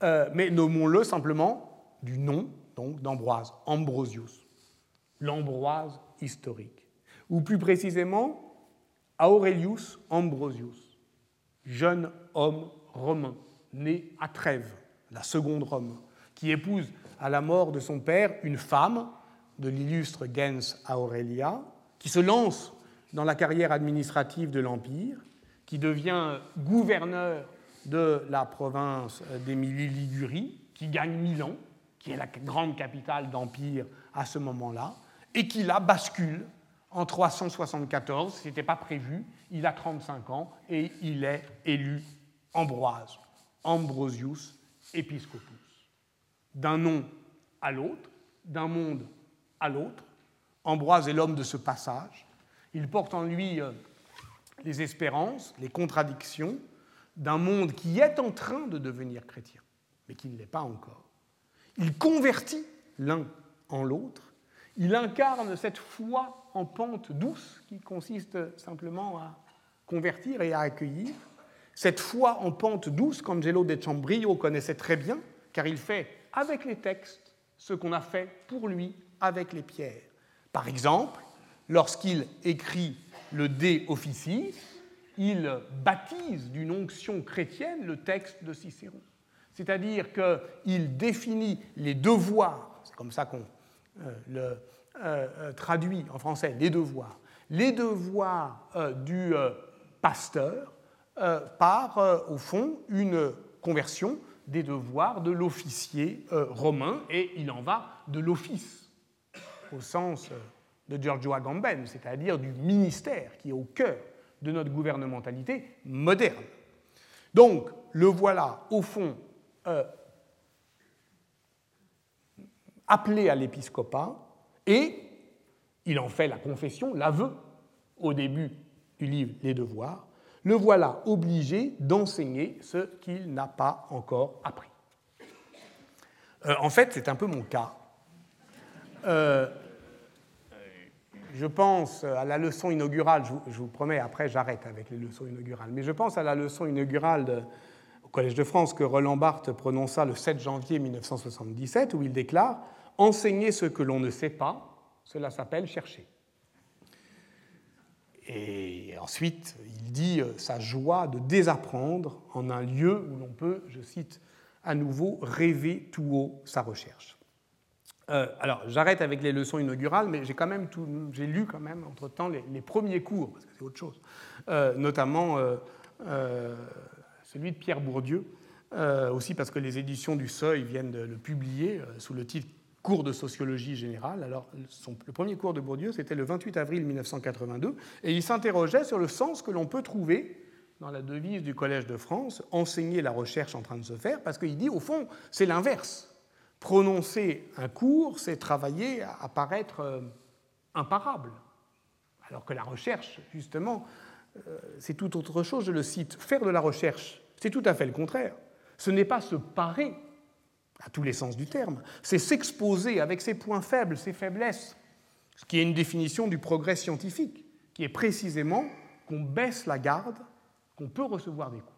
Euh, mais nommons-le simplement du nom d'Ambroise, Ambrosius, l'Ambroise historique. Ou plus précisément, Aurelius Ambrosius, jeune homme romain, né à Trèves, la seconde Rome, qui épouse à la mort de son père une femme de l'illustre gens Aurelia, qui se lance dans la carrière administrative de l'Empire, qui devient gouverneur de la province d'Émilie-Ligurie, qui gagne Milan, qui est la grande capitale d'Empire à ce moment-là, et qui la bascule en 374, ce n'était pas prévu, il a 35 ans et il est élu Ambroise, Ambrosius Episcopus. D'un nom à l'autre, d'un monde à l'autre, Ambroise est l'homme de ce passage, il porte en lui euh, les espérances, les contradictions d'un monde qui est en train de devenir chrétien, mais qui ne l'est pas encore. Il convertit l'un en l'autre. Il incarne cette foi en pente douce qui consiste simplement à convertir et à accueillir. Cette foi en pente douce qu'Angelo de Chambrillo connaissait très bien, car il fait avec les textes ce qu'on a fait pour lui avec les pierres. Par exemple, lorsqu'il écrit le De Officis, il baptise d'une onction chrétienne le texte de Cicéron. C'est-à-dire qu'il définit les devoirs, c'est comme ça qu'on euh, le euh, euh, traduit en français, les devoirs, les devoirs du pasteur par, au fond, une conversion des devoirs de l'officier romain, et il en va de l'office, au sens de Giorgio Agamben, c'est-à-dire du ministère qui est au cœur de notre gouvernementalité moderne. Donc, le voilà, au fond, euh, appelé à l'épiscopat, et il en fait la confession, l'aveu, au début du livre Les Devoirs, le voilà obligé d'enseigner ce qu'il n'a pas encore appris. Euh, en fait, c'est un peu mon cas. Euh, je pense à la leçon inaugurale, je vous, promets, après j'arrête avec les leçons inaugurales, mais je pense à la leçon inaugurale au Collège de France que Roland Barthes prononça le 7 janvier 1977, où il déclare Enseigner ce que l'on ne sait pas, cela s'appelle chercher. Et ensuite, il dit euh, sa joie de désapprendre en un lieu où l'on peut, je cite à nouveau, rêver tout haut sa recherche. Euh, alors, j'arrête avec les leçons inaugurales, mais j'ai quand même j'ai lu quand même entre-temps les, premiers cours, parce que c'est autre chose, euh, notamment celui de Pierre Bourdieu, aussi parce que les éditions du Seuil viennent de le publier sous le titre Cours de sociologie générale. Alors, le premier cours de Bourdieu, c'était le 28 avril 1982, et il s'interrogeait sur le sens que l'on peut trouver dans la devise du Collège de France, enseigner la recherche en train de se faire, parce qu'il dit, au fond, c'est l'inverse Prononcer un cours, c'est travailler à paraître euh, imparable. Alors que la recherche, justement, euh, c'est tout autre chose. Je le cite. Faire de la recherche, c'est tout à fait le contraire. Ce n'est pas se parer, à tous les sens du terme, c'est s'exposer avec ses points faibles, ses faiblesses, ce qui est une définition du progrès scientifique, qui est précisément qu'on baisse la garde, qu'on peut recevoir des coups.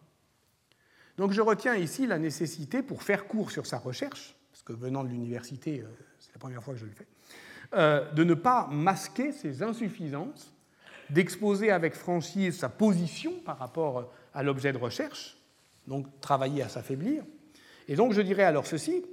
Donc je retiens ici la nécessité, pour faire court sur sa recherche, parce que venant de l'université, euh, c'est la première fois que je le fais, euh, de ne pas masquer ses insuffisances, d'exposer avec franchise sa position par rapport à l'objet de recherche, donc travailler à s'affaiblir. Et donc je dirais alors ceci,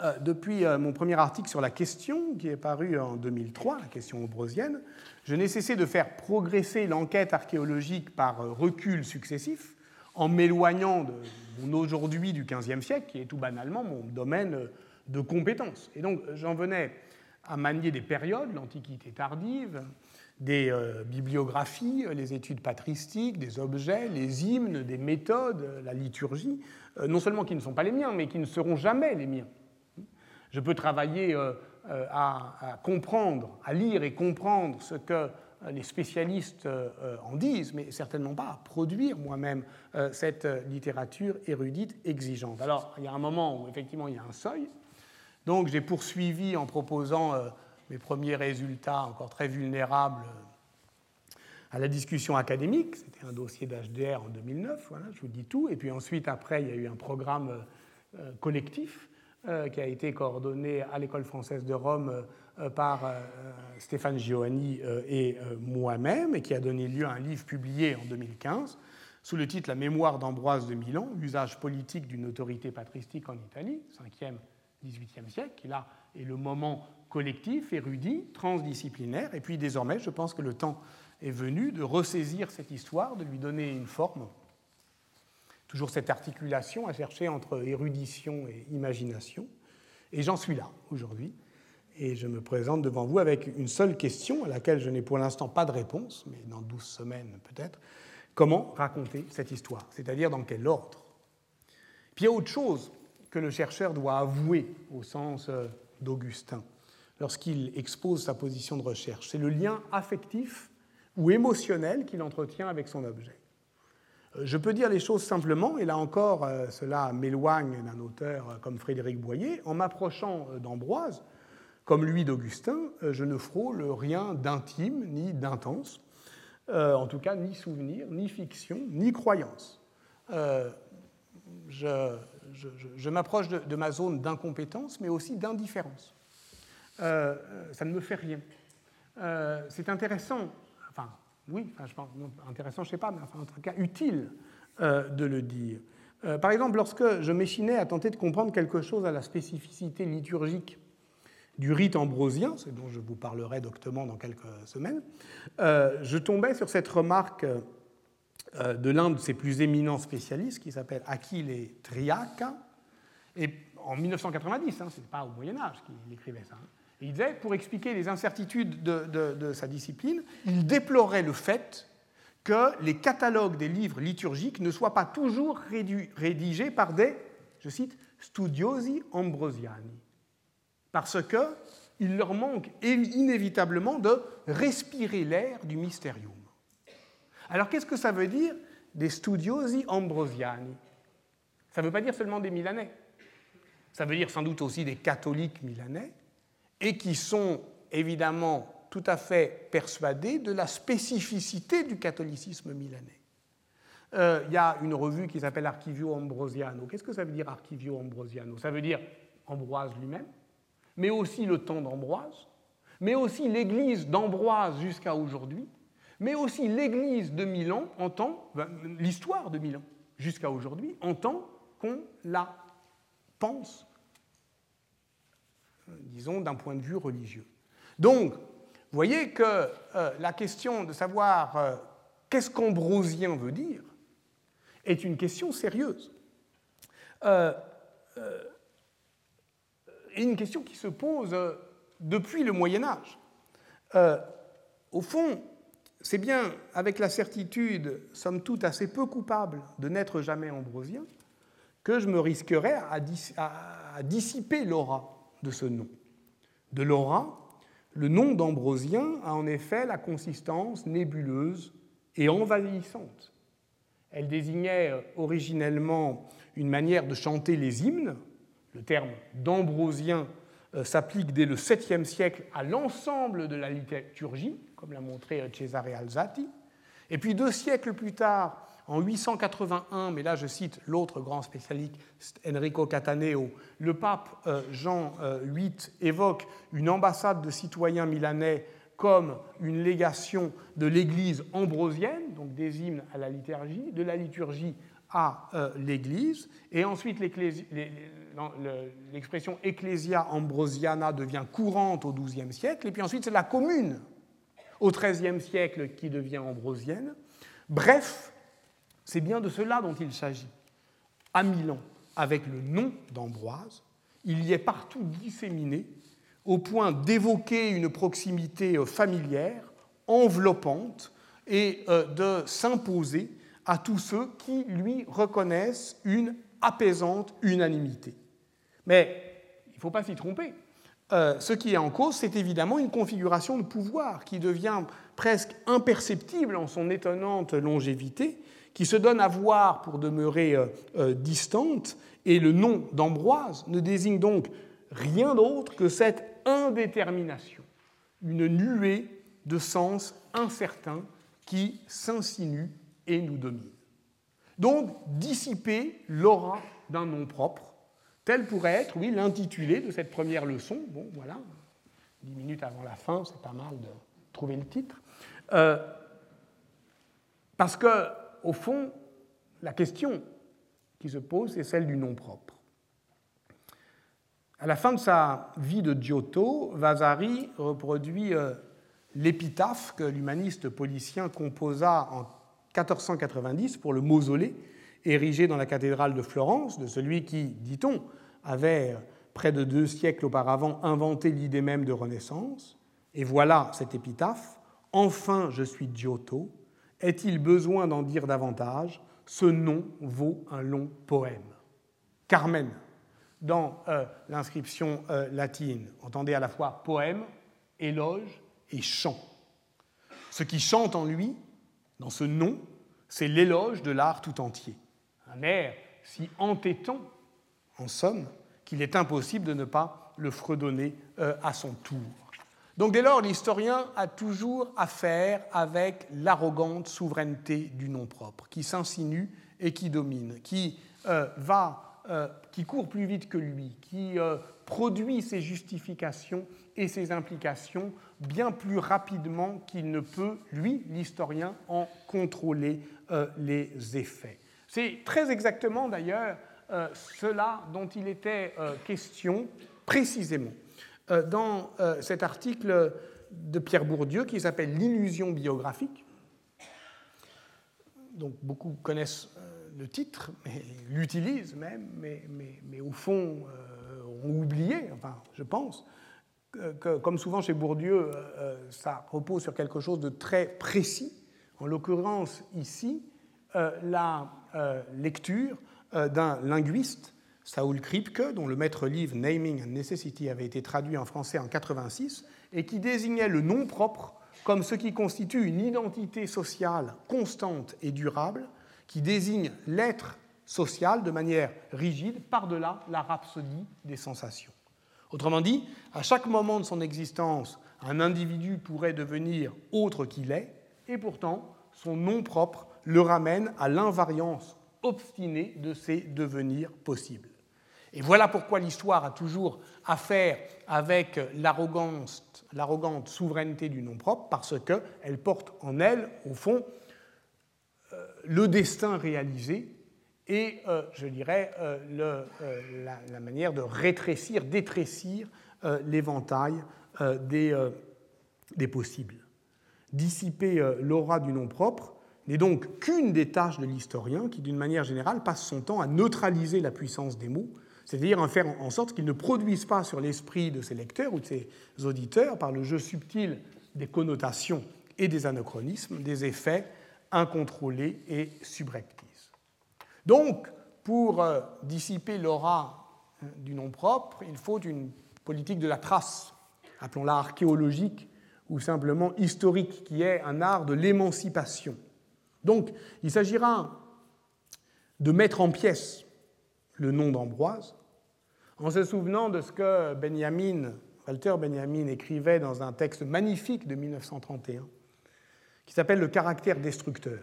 euh, depuis mon premier article sur la question, qui est paru en 2003, la question aubrosienne, je n'ai cessé de faire progresser l'enquête archéologique par recul successif, en m'éloignant de mon aujourd'hui du XVe siècle, qui est tout banalement mon domaine de compétences. Et donc j'en venais à manier des périodes, l'Antiquité tardive, des euh, bibliographies, les études patristiques, des objets, les hymnes, des méthodes, la liturgie, euh, non seulement qui ne sont pas les miens, mais qui ne seront jamais les miens. Je peux travailler euh, à, comprendre, à lire et comprendre ce que les spécialistes euh, en disent, mais certainement pas à produire moi-même euh, cette littérature érudite exigeante. Alors, il y a un moment où effectivement il y a un seuil, donc j'ai poursuivi en proposant euh, mes premiers résultats encore très vulnérables à la discussion académique. C'était un dossier d'HDR en 2009, voilà, je vous dis tout. Et puis ensuite, après, il y a eu un programme collectif qui a été coordonné à l'École française de Rome euh, par euh, Stéphane Giovanni euh, et moi-même, et qui a donné lieu à un livre publié en 2015 sous le titre La mémoire d'Ambroise de Milan, l'usage politique d'une autorité patristique en Italie, 5e, 18e siècle, qui là est le moment collectif, érudit, transdisciplinaire. Et puis désormais, je pense que le temps est venu de ressaisir cette histoire, de lui donner une forme. Toujours cette articulation à chercher entre érudition et imagination. Et j'en suis là aujourd'hui et je me présente devant vous avec une seule question à laquelle je n'ai pour l'instant pas de réponse, mais dans 12 semaines peut-être. Comment raconter cette histoire? C'est-à-dire dans quel ordre? Puis il y a autre chose que le chercheur doit avouer au sens euh, d'Augustin lorsqu'il expose sa position de recherche. C'est le lien affectif ou émotionnel qu'il entretient avec son objet. Euh, je peux dire les choses simplement, et là encore, euh, cela m'éloigne d'un auteur comme Frédéric Boyer, en m'approchant d'Ambroise, comme lui d'Augustin, euh, je ne frôle rien d'intime ni d'intense, euh, en tout cas ni souvenir, ni fiction, ni croyance. Euh, je, m'approche de, ma zone d'incompétence, mais aussi d'indifférence. ça ne me fait rien. c'est intéressant, oui, intéressant, je ne sais pas, mais en tout cas utile euh, de le dire. Euh, par exemple, lorsque je m'échinais à tenter de comprendre quelque chose à la spécificité liturgique du rite ambrosien, ce dont je vous parlerai doctement dans quelques semaines, euh, je tombais sur cette remarque de l'un de ses plus éminents spécialistes qui s'appelle Achille Triaca, et en 1990, hein, ce n'est pas au Moyen Âge qu'il écrivait ça. Hein. Il disait, pour expliquer les incertitudes de, sa discipline, il déplorait le fait que les catalogues des livres liturgiques ne soient pas toujours rédigés par des, je cite, studiosi ambrosiani, parce qu'il leur manque inévitablement de respirer l'air du mysterium. Alors qu'est-ce que ça veut dire des studiosi ambrosiani? Ça ne veut pas dire seulement des Milanais. Ça veut dire sans doute aussi des catholiques milanais, et qui sont évidemment tout à fait persuadés de la spécificité du catholicisme milanais. Euh, il y a une revue qui s'appelle Archivio Ambrosiano. Qu'est-ce que ça veut dire Archivio Ambrosiano? Ça veut dire Ambroise lui-même, mais aussi le temps d'Ambroise, mais aussi l'église d'Ambroise jusqu'à aujourd'hui, mais aussi l'église de Milan en tant, l'histoire de Milan jusqu'à aujourd'hui, en tant qu'on la pense, disons, d'un point de vue religieux. Donc, vous voyez que euh, la question de savoir euh, qu'est-ce qu'ambrosien veut dire est une question sérieuse. Euh, et une question qui se pose depuis le Moyen Âge. au fond, c'est bien avec la certitude, somme toute assez peu coupable, de n'être jamais ambrosien, que je me risquerais à, dissiper l'aura de ce nom. De l'aura, le nom d'Ambrosien a en effet la consistance nébuleuse et envahissante. Elle désignait originellement une manière de chanter les hymnes. Le terme d'Ambrosien euh, s'applique dès le 7e siècle à l'ensemble de la liturgie, comme l'a montré Cesare Alzati. Et puis deux siècles plus tard, en 881, mais là je cite l'autre grand spécialiste, Enrico Cataneo, le pape euh, Jean VIII euh, évoque une ambassade de citoyens milanais comme une légation de l'Église ambrosienne, donc des hymnes à la liturgie, de la liturgie à euh, l'Église, et ensuite l'expression ecclesia ambrosiana devient courante au XIIe siècle, et puis ensuite c'est la commune au XIIIe siècle qui devient ambrosienne. Bref, c'est bien de cela dont il s'agit. À Milan, avec le nom d'Ambroise, il y est partout disséminé au point d'évoquer une proximité euh, familière, enveloppante, et euh, de s'imposer à tous ceux qui lui reconnaissent une apaisante unanimité. Mais il ne faut pas s'y tromper. Euh, ce qui est en cause, c'est évidemment une configuration de pouvoir qui devient presque imperceptible en son étonnante longévité qui se donne à voir pour demeurer euh, euh, distante, et le nom d'Ambroise ne désigne donc rien d'autre que cette indétermination, une nuée de sens incertain qui s'insinue et nous domine. Donc, dissiper l'aura d'un nom propre, tel pourrait être, oui, l'intitulé de cette première leçon. Bon, voilà, dix minutes avant la fin, c'est pas mal de trouver le titre. Euh, parce que au fond, la question qui se pose, c'est celle du nom propre. À la fin de sa vie de Giotto, Vasari reproduit euh, l'épitaphe que l'humaniste policien composa en 1490 pour le mausolée érigé dans la cathédrale de Florence, de celui qui, dit-on, avait près de deux siècles auparavant inventé l'idée même de Renaissance. Et voilà cette épitaphe Enfin je suis Giotto, est-il besoin d'en dire davantage? Ce nom vaut un long poème. Carmen, dans euh, l'inscription euh, latine, entendez à la fois poème, éloge et chant. Ce qui chante en lui, dans ce nom, c'est l'éloge de l'art tout entier. Un air si entêtant, en somme, qu'il est impossible de ne pas le fredonner euh, à son tour. Donc dès lors, l'historien a toujours affaire avec l'arrogante souveraineté du nom propre, qui s'insinue et qui domine, qui euh, va euh, qui court plus vite que lui, qui euh, produit ses justifications et ses implications bien plus rapidement qu'il ne peut, lui, l'historien, en contrôler les effets. C'est très exactement d'ailleurs cela dont il était question précisément dans cet article de Pierre Bourdieu qui s'appelle L'illusion biographique. Donc beaucoup connaissent le titre, mais l'utilise même, mais, au fond euh, ont oublié, enfin je pense, que, comme souvent chez Bourdieu, euh, euh, ça repose sur quelque chose de très précis. En l'occurrence ici, la lecture d'un linguiste, Saul Kripke, dont le maître livre Naming and Necessity avait été traduit en français en 86, et qui désignait le nom propre comme ce qui constitue une identité sociale constante et durable qui désigne l'être social de manière rigide par-delà la rhapsodie des sensations. Autrement dit, à chaque moment de son existence, un individu pourrait devenir autre qu'il est, et pourtant son nom propre le ramène à l'invariance obstinée de ses devenirs possibles. Et voilà pourquoi l'histoire a toujours affaire avec l'arrogante souveraineté du nom propre, parce qu'elle porte en elle, au fond, le destin réalisé et, euh, je dirais, euh, euh, la, manière de rétrécir, d'étrécir l'éventail des, des, possibles. Dissiper l'aura du nom propre n'est donc qu'une des tâches de l'historien qui, d'une manière générale, passe son temps à neutraliser la puissance des mots, c'est-à-dire en faire en sorte qu'ils ne produisent pas sur l'esprit de ses lecteurs ou de ses auditeurs, par le jeu subtil des connotations et des anachronismes, des effets incontrôlée et subreptice. Donc, pour euh, dissiper l'aura hein, du nom propre, il faut une politique de la trace, appelons-la archéologique ou simplement historique, qui est un art de l'émancipation. Donc, il s'agira de mettre en pièces le nom d'Ambroise, en se souvenant de ce que Benjamin, Walter Benjamin écrivait dans un texte magnifique de 1931 qui s'appelle le caractère destructeur.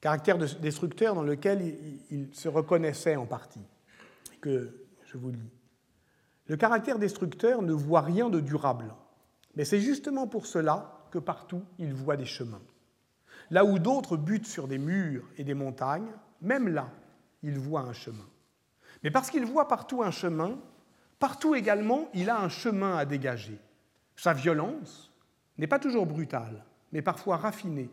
Caractère destructeur dans lequel il, se reconnaissait en partie, que je vous lis. Le caractère destructeur ne voit rien de durable, mais c'est justement pour cela que partout il voit des chemins. Là où d'autres butent sur des murs et des montagnes, même là, il voit un chemin. Mais parce qu'il voit partout un chemin, partout également, il a un chemin à dégager. Sa violence n'est pas toujours brutale, mais parfois raffiné,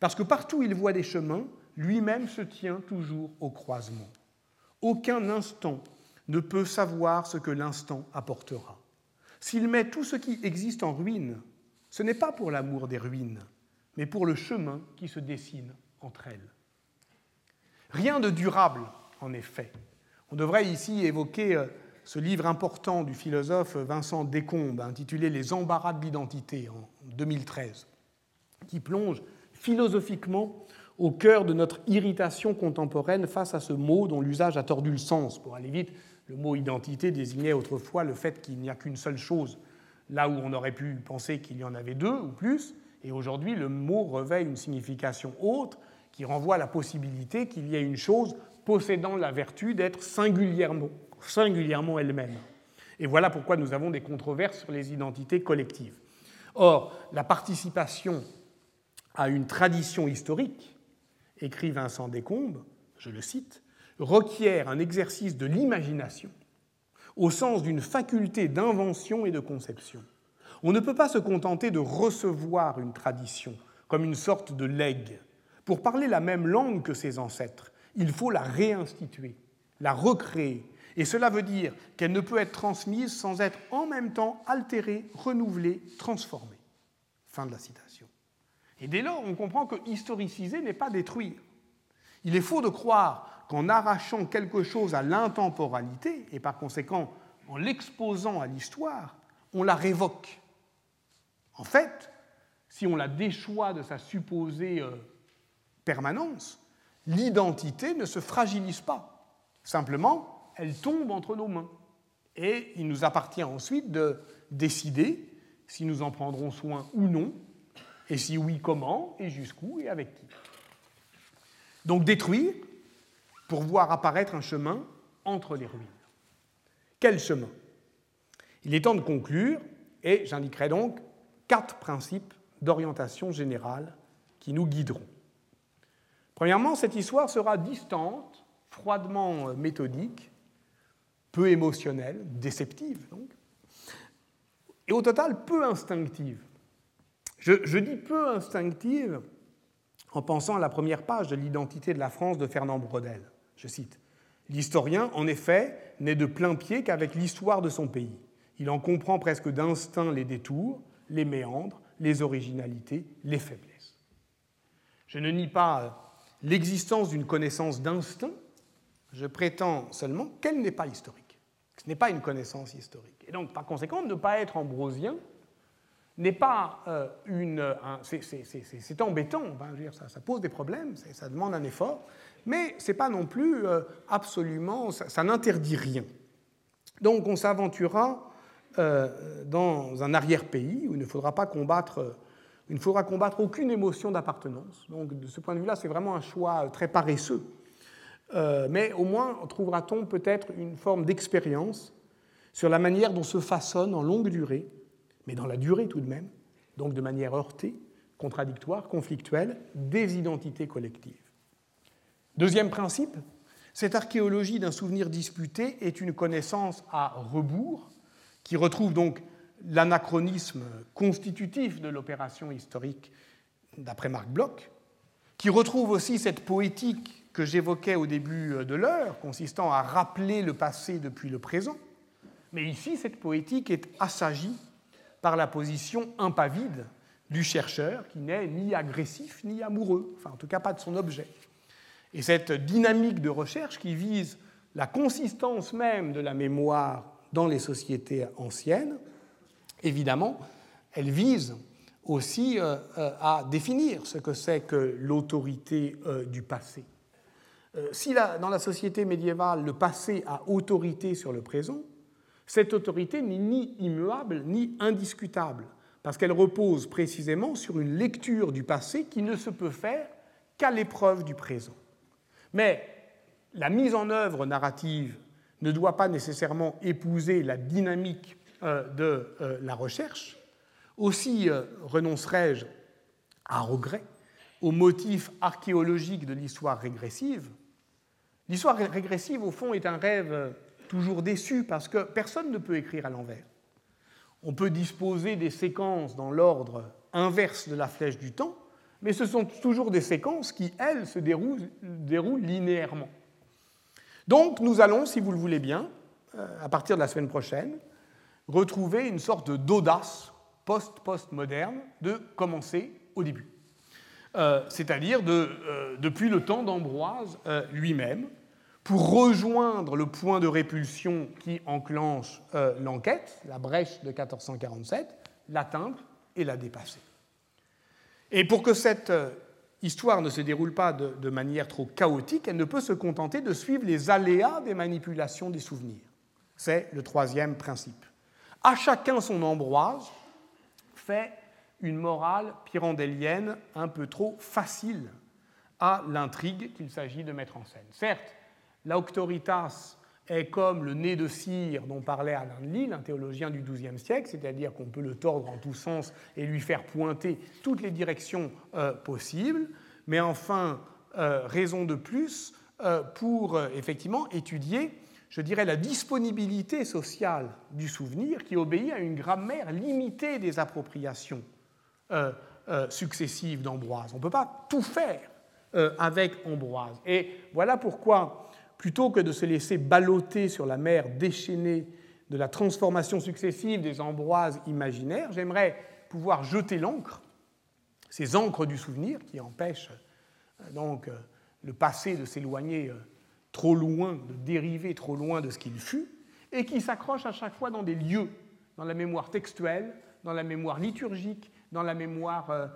parce que partout il voit des chemins, lui-même se tient toujours au croisement. Aucun instant ne peut savoir ce que l'instant apportera. S'il met tout ce qui existe en ruine, ce n'est pas pour l'amour des ruines, mais pour le chemin qui se dessine entre elles. Rien de durable, en effet. On devrait ici évoquer euh, ce livre important du philosophe Vincent Descombes, intitulé Les embarras de l'identité, en 2013 qui plonge philosophiquement au cœur de notre irritation contemporaine face à ce mot dont l'usage a tordu le sens. Pour aller vite, le mot identité désignait autrefois le fait qu'il n'y a qu'une seule chose, là où on aurait pu penser qu'il y en avait deux ou plus, et aujourd'hui le mot revêt une signification autre qui renvoie à la possibilité qu'il y ait une chose possédant la vertu d'être singulièrement, elle-même. Et voilà pourquoi nous avons des controverses sur les identités collectives. Or, la participation à une tradition historique, écrit Vincent Descombes, je le cite, requiert un exercice de l'imagination au sens d'une faculté d'invention et de conception. On ne peut pas se contenter de recevoir une tradition comme une sorte de legs. Pour parler la même langue que ses ancêtres, il faut la réinstituer, la recréer. Et cela veut dire qu'elle ne peut être transmise sans être en même temps altérée, renouvelée, transformée. Fin de la citation. Et dès lors, on comprend que historiciser n'est pas détruire. Il est faux de croire qu'en arrachant quelque chose à l'intemporalité, et par conséquent en l'exposant à l'histoire, on la révoque. En fait, si on la déchoit de sa supposée euh, permanence, l'identité ne se fragilise pas. Simplement, elle tombe entre nos mains. Et il nous appartient ensuite de décider si nous en prendrons soin ou non et si oui, comment Et jusqu'où Et avec qui Donc détruire pour voir apparaître un chemin, entre les ruines. Quel chemin? Il est temps de conclure, et j'indiquerai donc quatre principes d'orientation générale qui nous guideront. Premièrement, cette histoire sera distante, froidement méthodique, peu émotionnelle, déceptive donc, et au total peu instinctive. Je, dis peu instinctive en pensant à la première page de l'identité de la France de Fernand Brodel. Je cite L'historien, en effet, n'est de plein pied qu'avec l'histoire de son pays. Il en comprend presque d'instinct les détours, les méandres, les originalités, les faiblesses. Je ne nie pas l'existence d'une connaissance d'instinct, je prétends seulement qu'elle n'est pas historique. Ce n'est pas une connaissance historique. Et donc, par conséquent, ne pas être ambrosien n'est pas euh, une. C'est embêtant, dire, ça, ça, pose des problèmes, ça demande un effort, mais ce n'est pas non plus euh, absolument. Ça, ça n'interdit rien. Donc, on s'aventurera euh, dans un arrière-pays où il ne faudra pas combattre, il ne faudra combattre aucune émotion d'appartenance. Donc de ce point de vue-là, c'est vraiment un choix très paresseux. Euh, mais au moins trouvera-t-on peut-être une forme d'expérience sur la manière dont se façonne en longue durée, mais dans la durée tout de même, donc de manière heurtée, contradictoire, conflictuelle, des identités collectives. Deuxième principe, cette archéologie d'un souvenir disputé est une connaissance à rebours qui retrouve donc l'anachronisme constitutif de l'opération historique d'après Marc Bloch, qui retrouve aussi cette poétique que j'évoquais au début de l'heure, consistant à rappeler le passé depuis le présent. Mais ici, cette poétique est assagie par la position impavide du chercheur, qui n'est ni agressif ni amoureux, enfin en tout cas pas de son objet. Et cette dynamique de recherche qui vise la consistance même de la mémoire dans les sociétés anciennes, évidemment, elle vise aussi euh, euh, à définir ce que c'est que l'autorité euh, du passé. Si dans la société médiévale, le passé a autorité sur le présent, cette autorité n'est ni immuable ni indiscutable, parce qu'elle repose précisément sur une lecture du passé qui ne se peut faire qu'à l'épreuve du présent. Mais la mise en œuvre narrative ne doit pas nécessairement épouser la dynamique de euh, la recherche. Aussi euh, renoncerai-je à regret au motif archéologique de l'histoire régressive. L'histoire régressive, au fond, est un rêve toujours déçu parce que personne ne peut écrire à l'envers. On peut disposer des séquences dans l'ordre inverse de la flèche du temps, mais ce sont toujours des séquences qui, elles, se déroulent, déroulent linéairement. Donc nous allons, si vous le voulez bien, euh, à partir de la semaine prochaine, retrouver une sorte d'audace post-post-moderne de commencer au début. Euh, c'est-à-dire de, euh, depuis le temps d'Ambroise lui-même, pour rejoindre le point de répulsion qui enclenche l'enquête, la brèche de 1447, l'atteindre et la dépasser. Et pour que cette histoire ne se déroule pas de, manière trop chaotique, elle ne peut se contenter de suivre les aléas des manipulations des souvenirs. C'est le troisième principe. À chacun son ambroise fait une morale pyrandélienne un peu trop facile à l'intrigue qu'il s'agit de mettre en scène. Certes, l'auctoritas est comme le nez de cire dont parlait Alain de Lille, un théologien du XIIe siècle, c'est-à-dire qu'on peut le tordre en tous sens et lui faire pointer toutes les directions euh, possibles, mais enfin, euh, raison de plus euh, pour effectivement étudier, je dirais, la disponibilité sociale du souvenir qui obéit à une grammaire limitée des appropriations successives d'Ambroise. On ne peut pas tout faire avec Ambroise. Et voilà pourquoi plutôt que de se laisser balloter sur la mer déchaînée de la transformation successive des ambroises imaginaires, j'aimerais pouvoir jeter l'encre, ces encres du souvenir qui empêchent euh, donc euh, le passé de s'éloigner euh, trop loin, de dériver trop loin de ce qu'il fut, et qui s'accrochent à chaque fois dans des lieux, dans la mémoire textuelle, dans la mémoire liturgique, dans la mémoire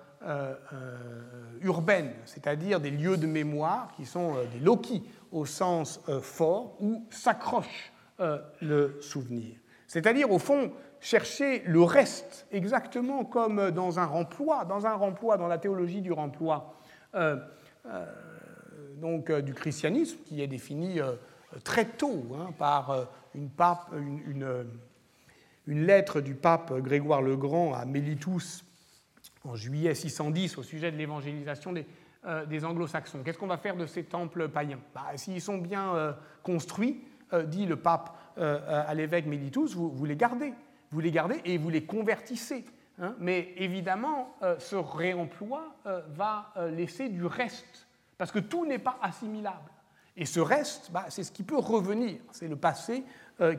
urbaine, c'est-à-dire des lieux de mémoire qui sont des loki au sens euh, fort où s'accroche euh, le souvenir. C'est-à-dire, au fond, chercher le reste, exactement comme dans un remploi, dans un remploi, dans la théologie du remploi, euh, donc, du christianisme, qui est défini très tôt hein, par une, pape, une, lettre du pape Grégoire le Grand à Mélitus en juillet 610 au sujet de l'évangélisation des, anglo-saxons. Qu'est-ce qu'on va faire de ces temples païens? Bah, S'ils sont bien construits, dit le pape à l'évêque Mélitus, vous, les gardez vous les gardez et vous les convertissez. Hein. mais évidemment, euh, ce réemploi euh, va euh, laisser du reste, parce que tout n'est pas assimilable. Et ce reste, bah, c'est ce qui peut revenir, c'est le passé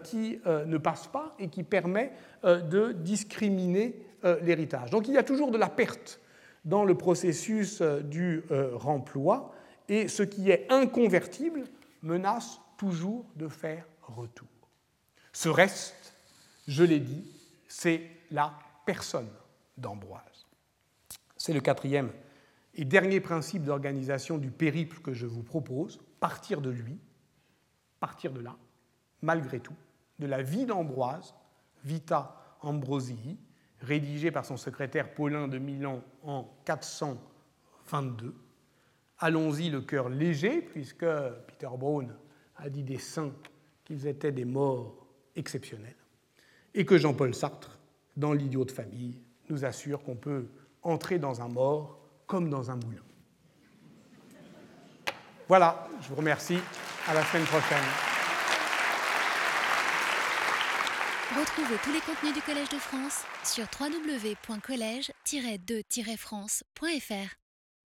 qui ne passe pas et qui permet de discriminer l'héritage. Donc il y a toujours de la perte dans le processus du remploi, et ce qui est inconvertible menace toujours de faire retour. Ce reste, je l'ai dit, c'est la personne d'Ambroise. C'est le quatrième et dernier principe d'organisation du périple que je vous propose, partir de lui, partir de là, malgré tout, de la vie d'Ambroise, Vita Ambrosii, rédigée par son secrétaire Paulin de Milan en 422. Allons-y le cœur léger, puisque Peter Brown a dit des saints qu'ils étaient des morts exceptionnels et que Jean-Paul Sartre, dans L'idiot de famille, nous assure qu'on peut entrer dans un mort comme dans un moulin. Voilà, je vous remercie. À la semaine prochaine. Retrouvez tous les contenus du Collège de France sur www.colège-2-france.fr.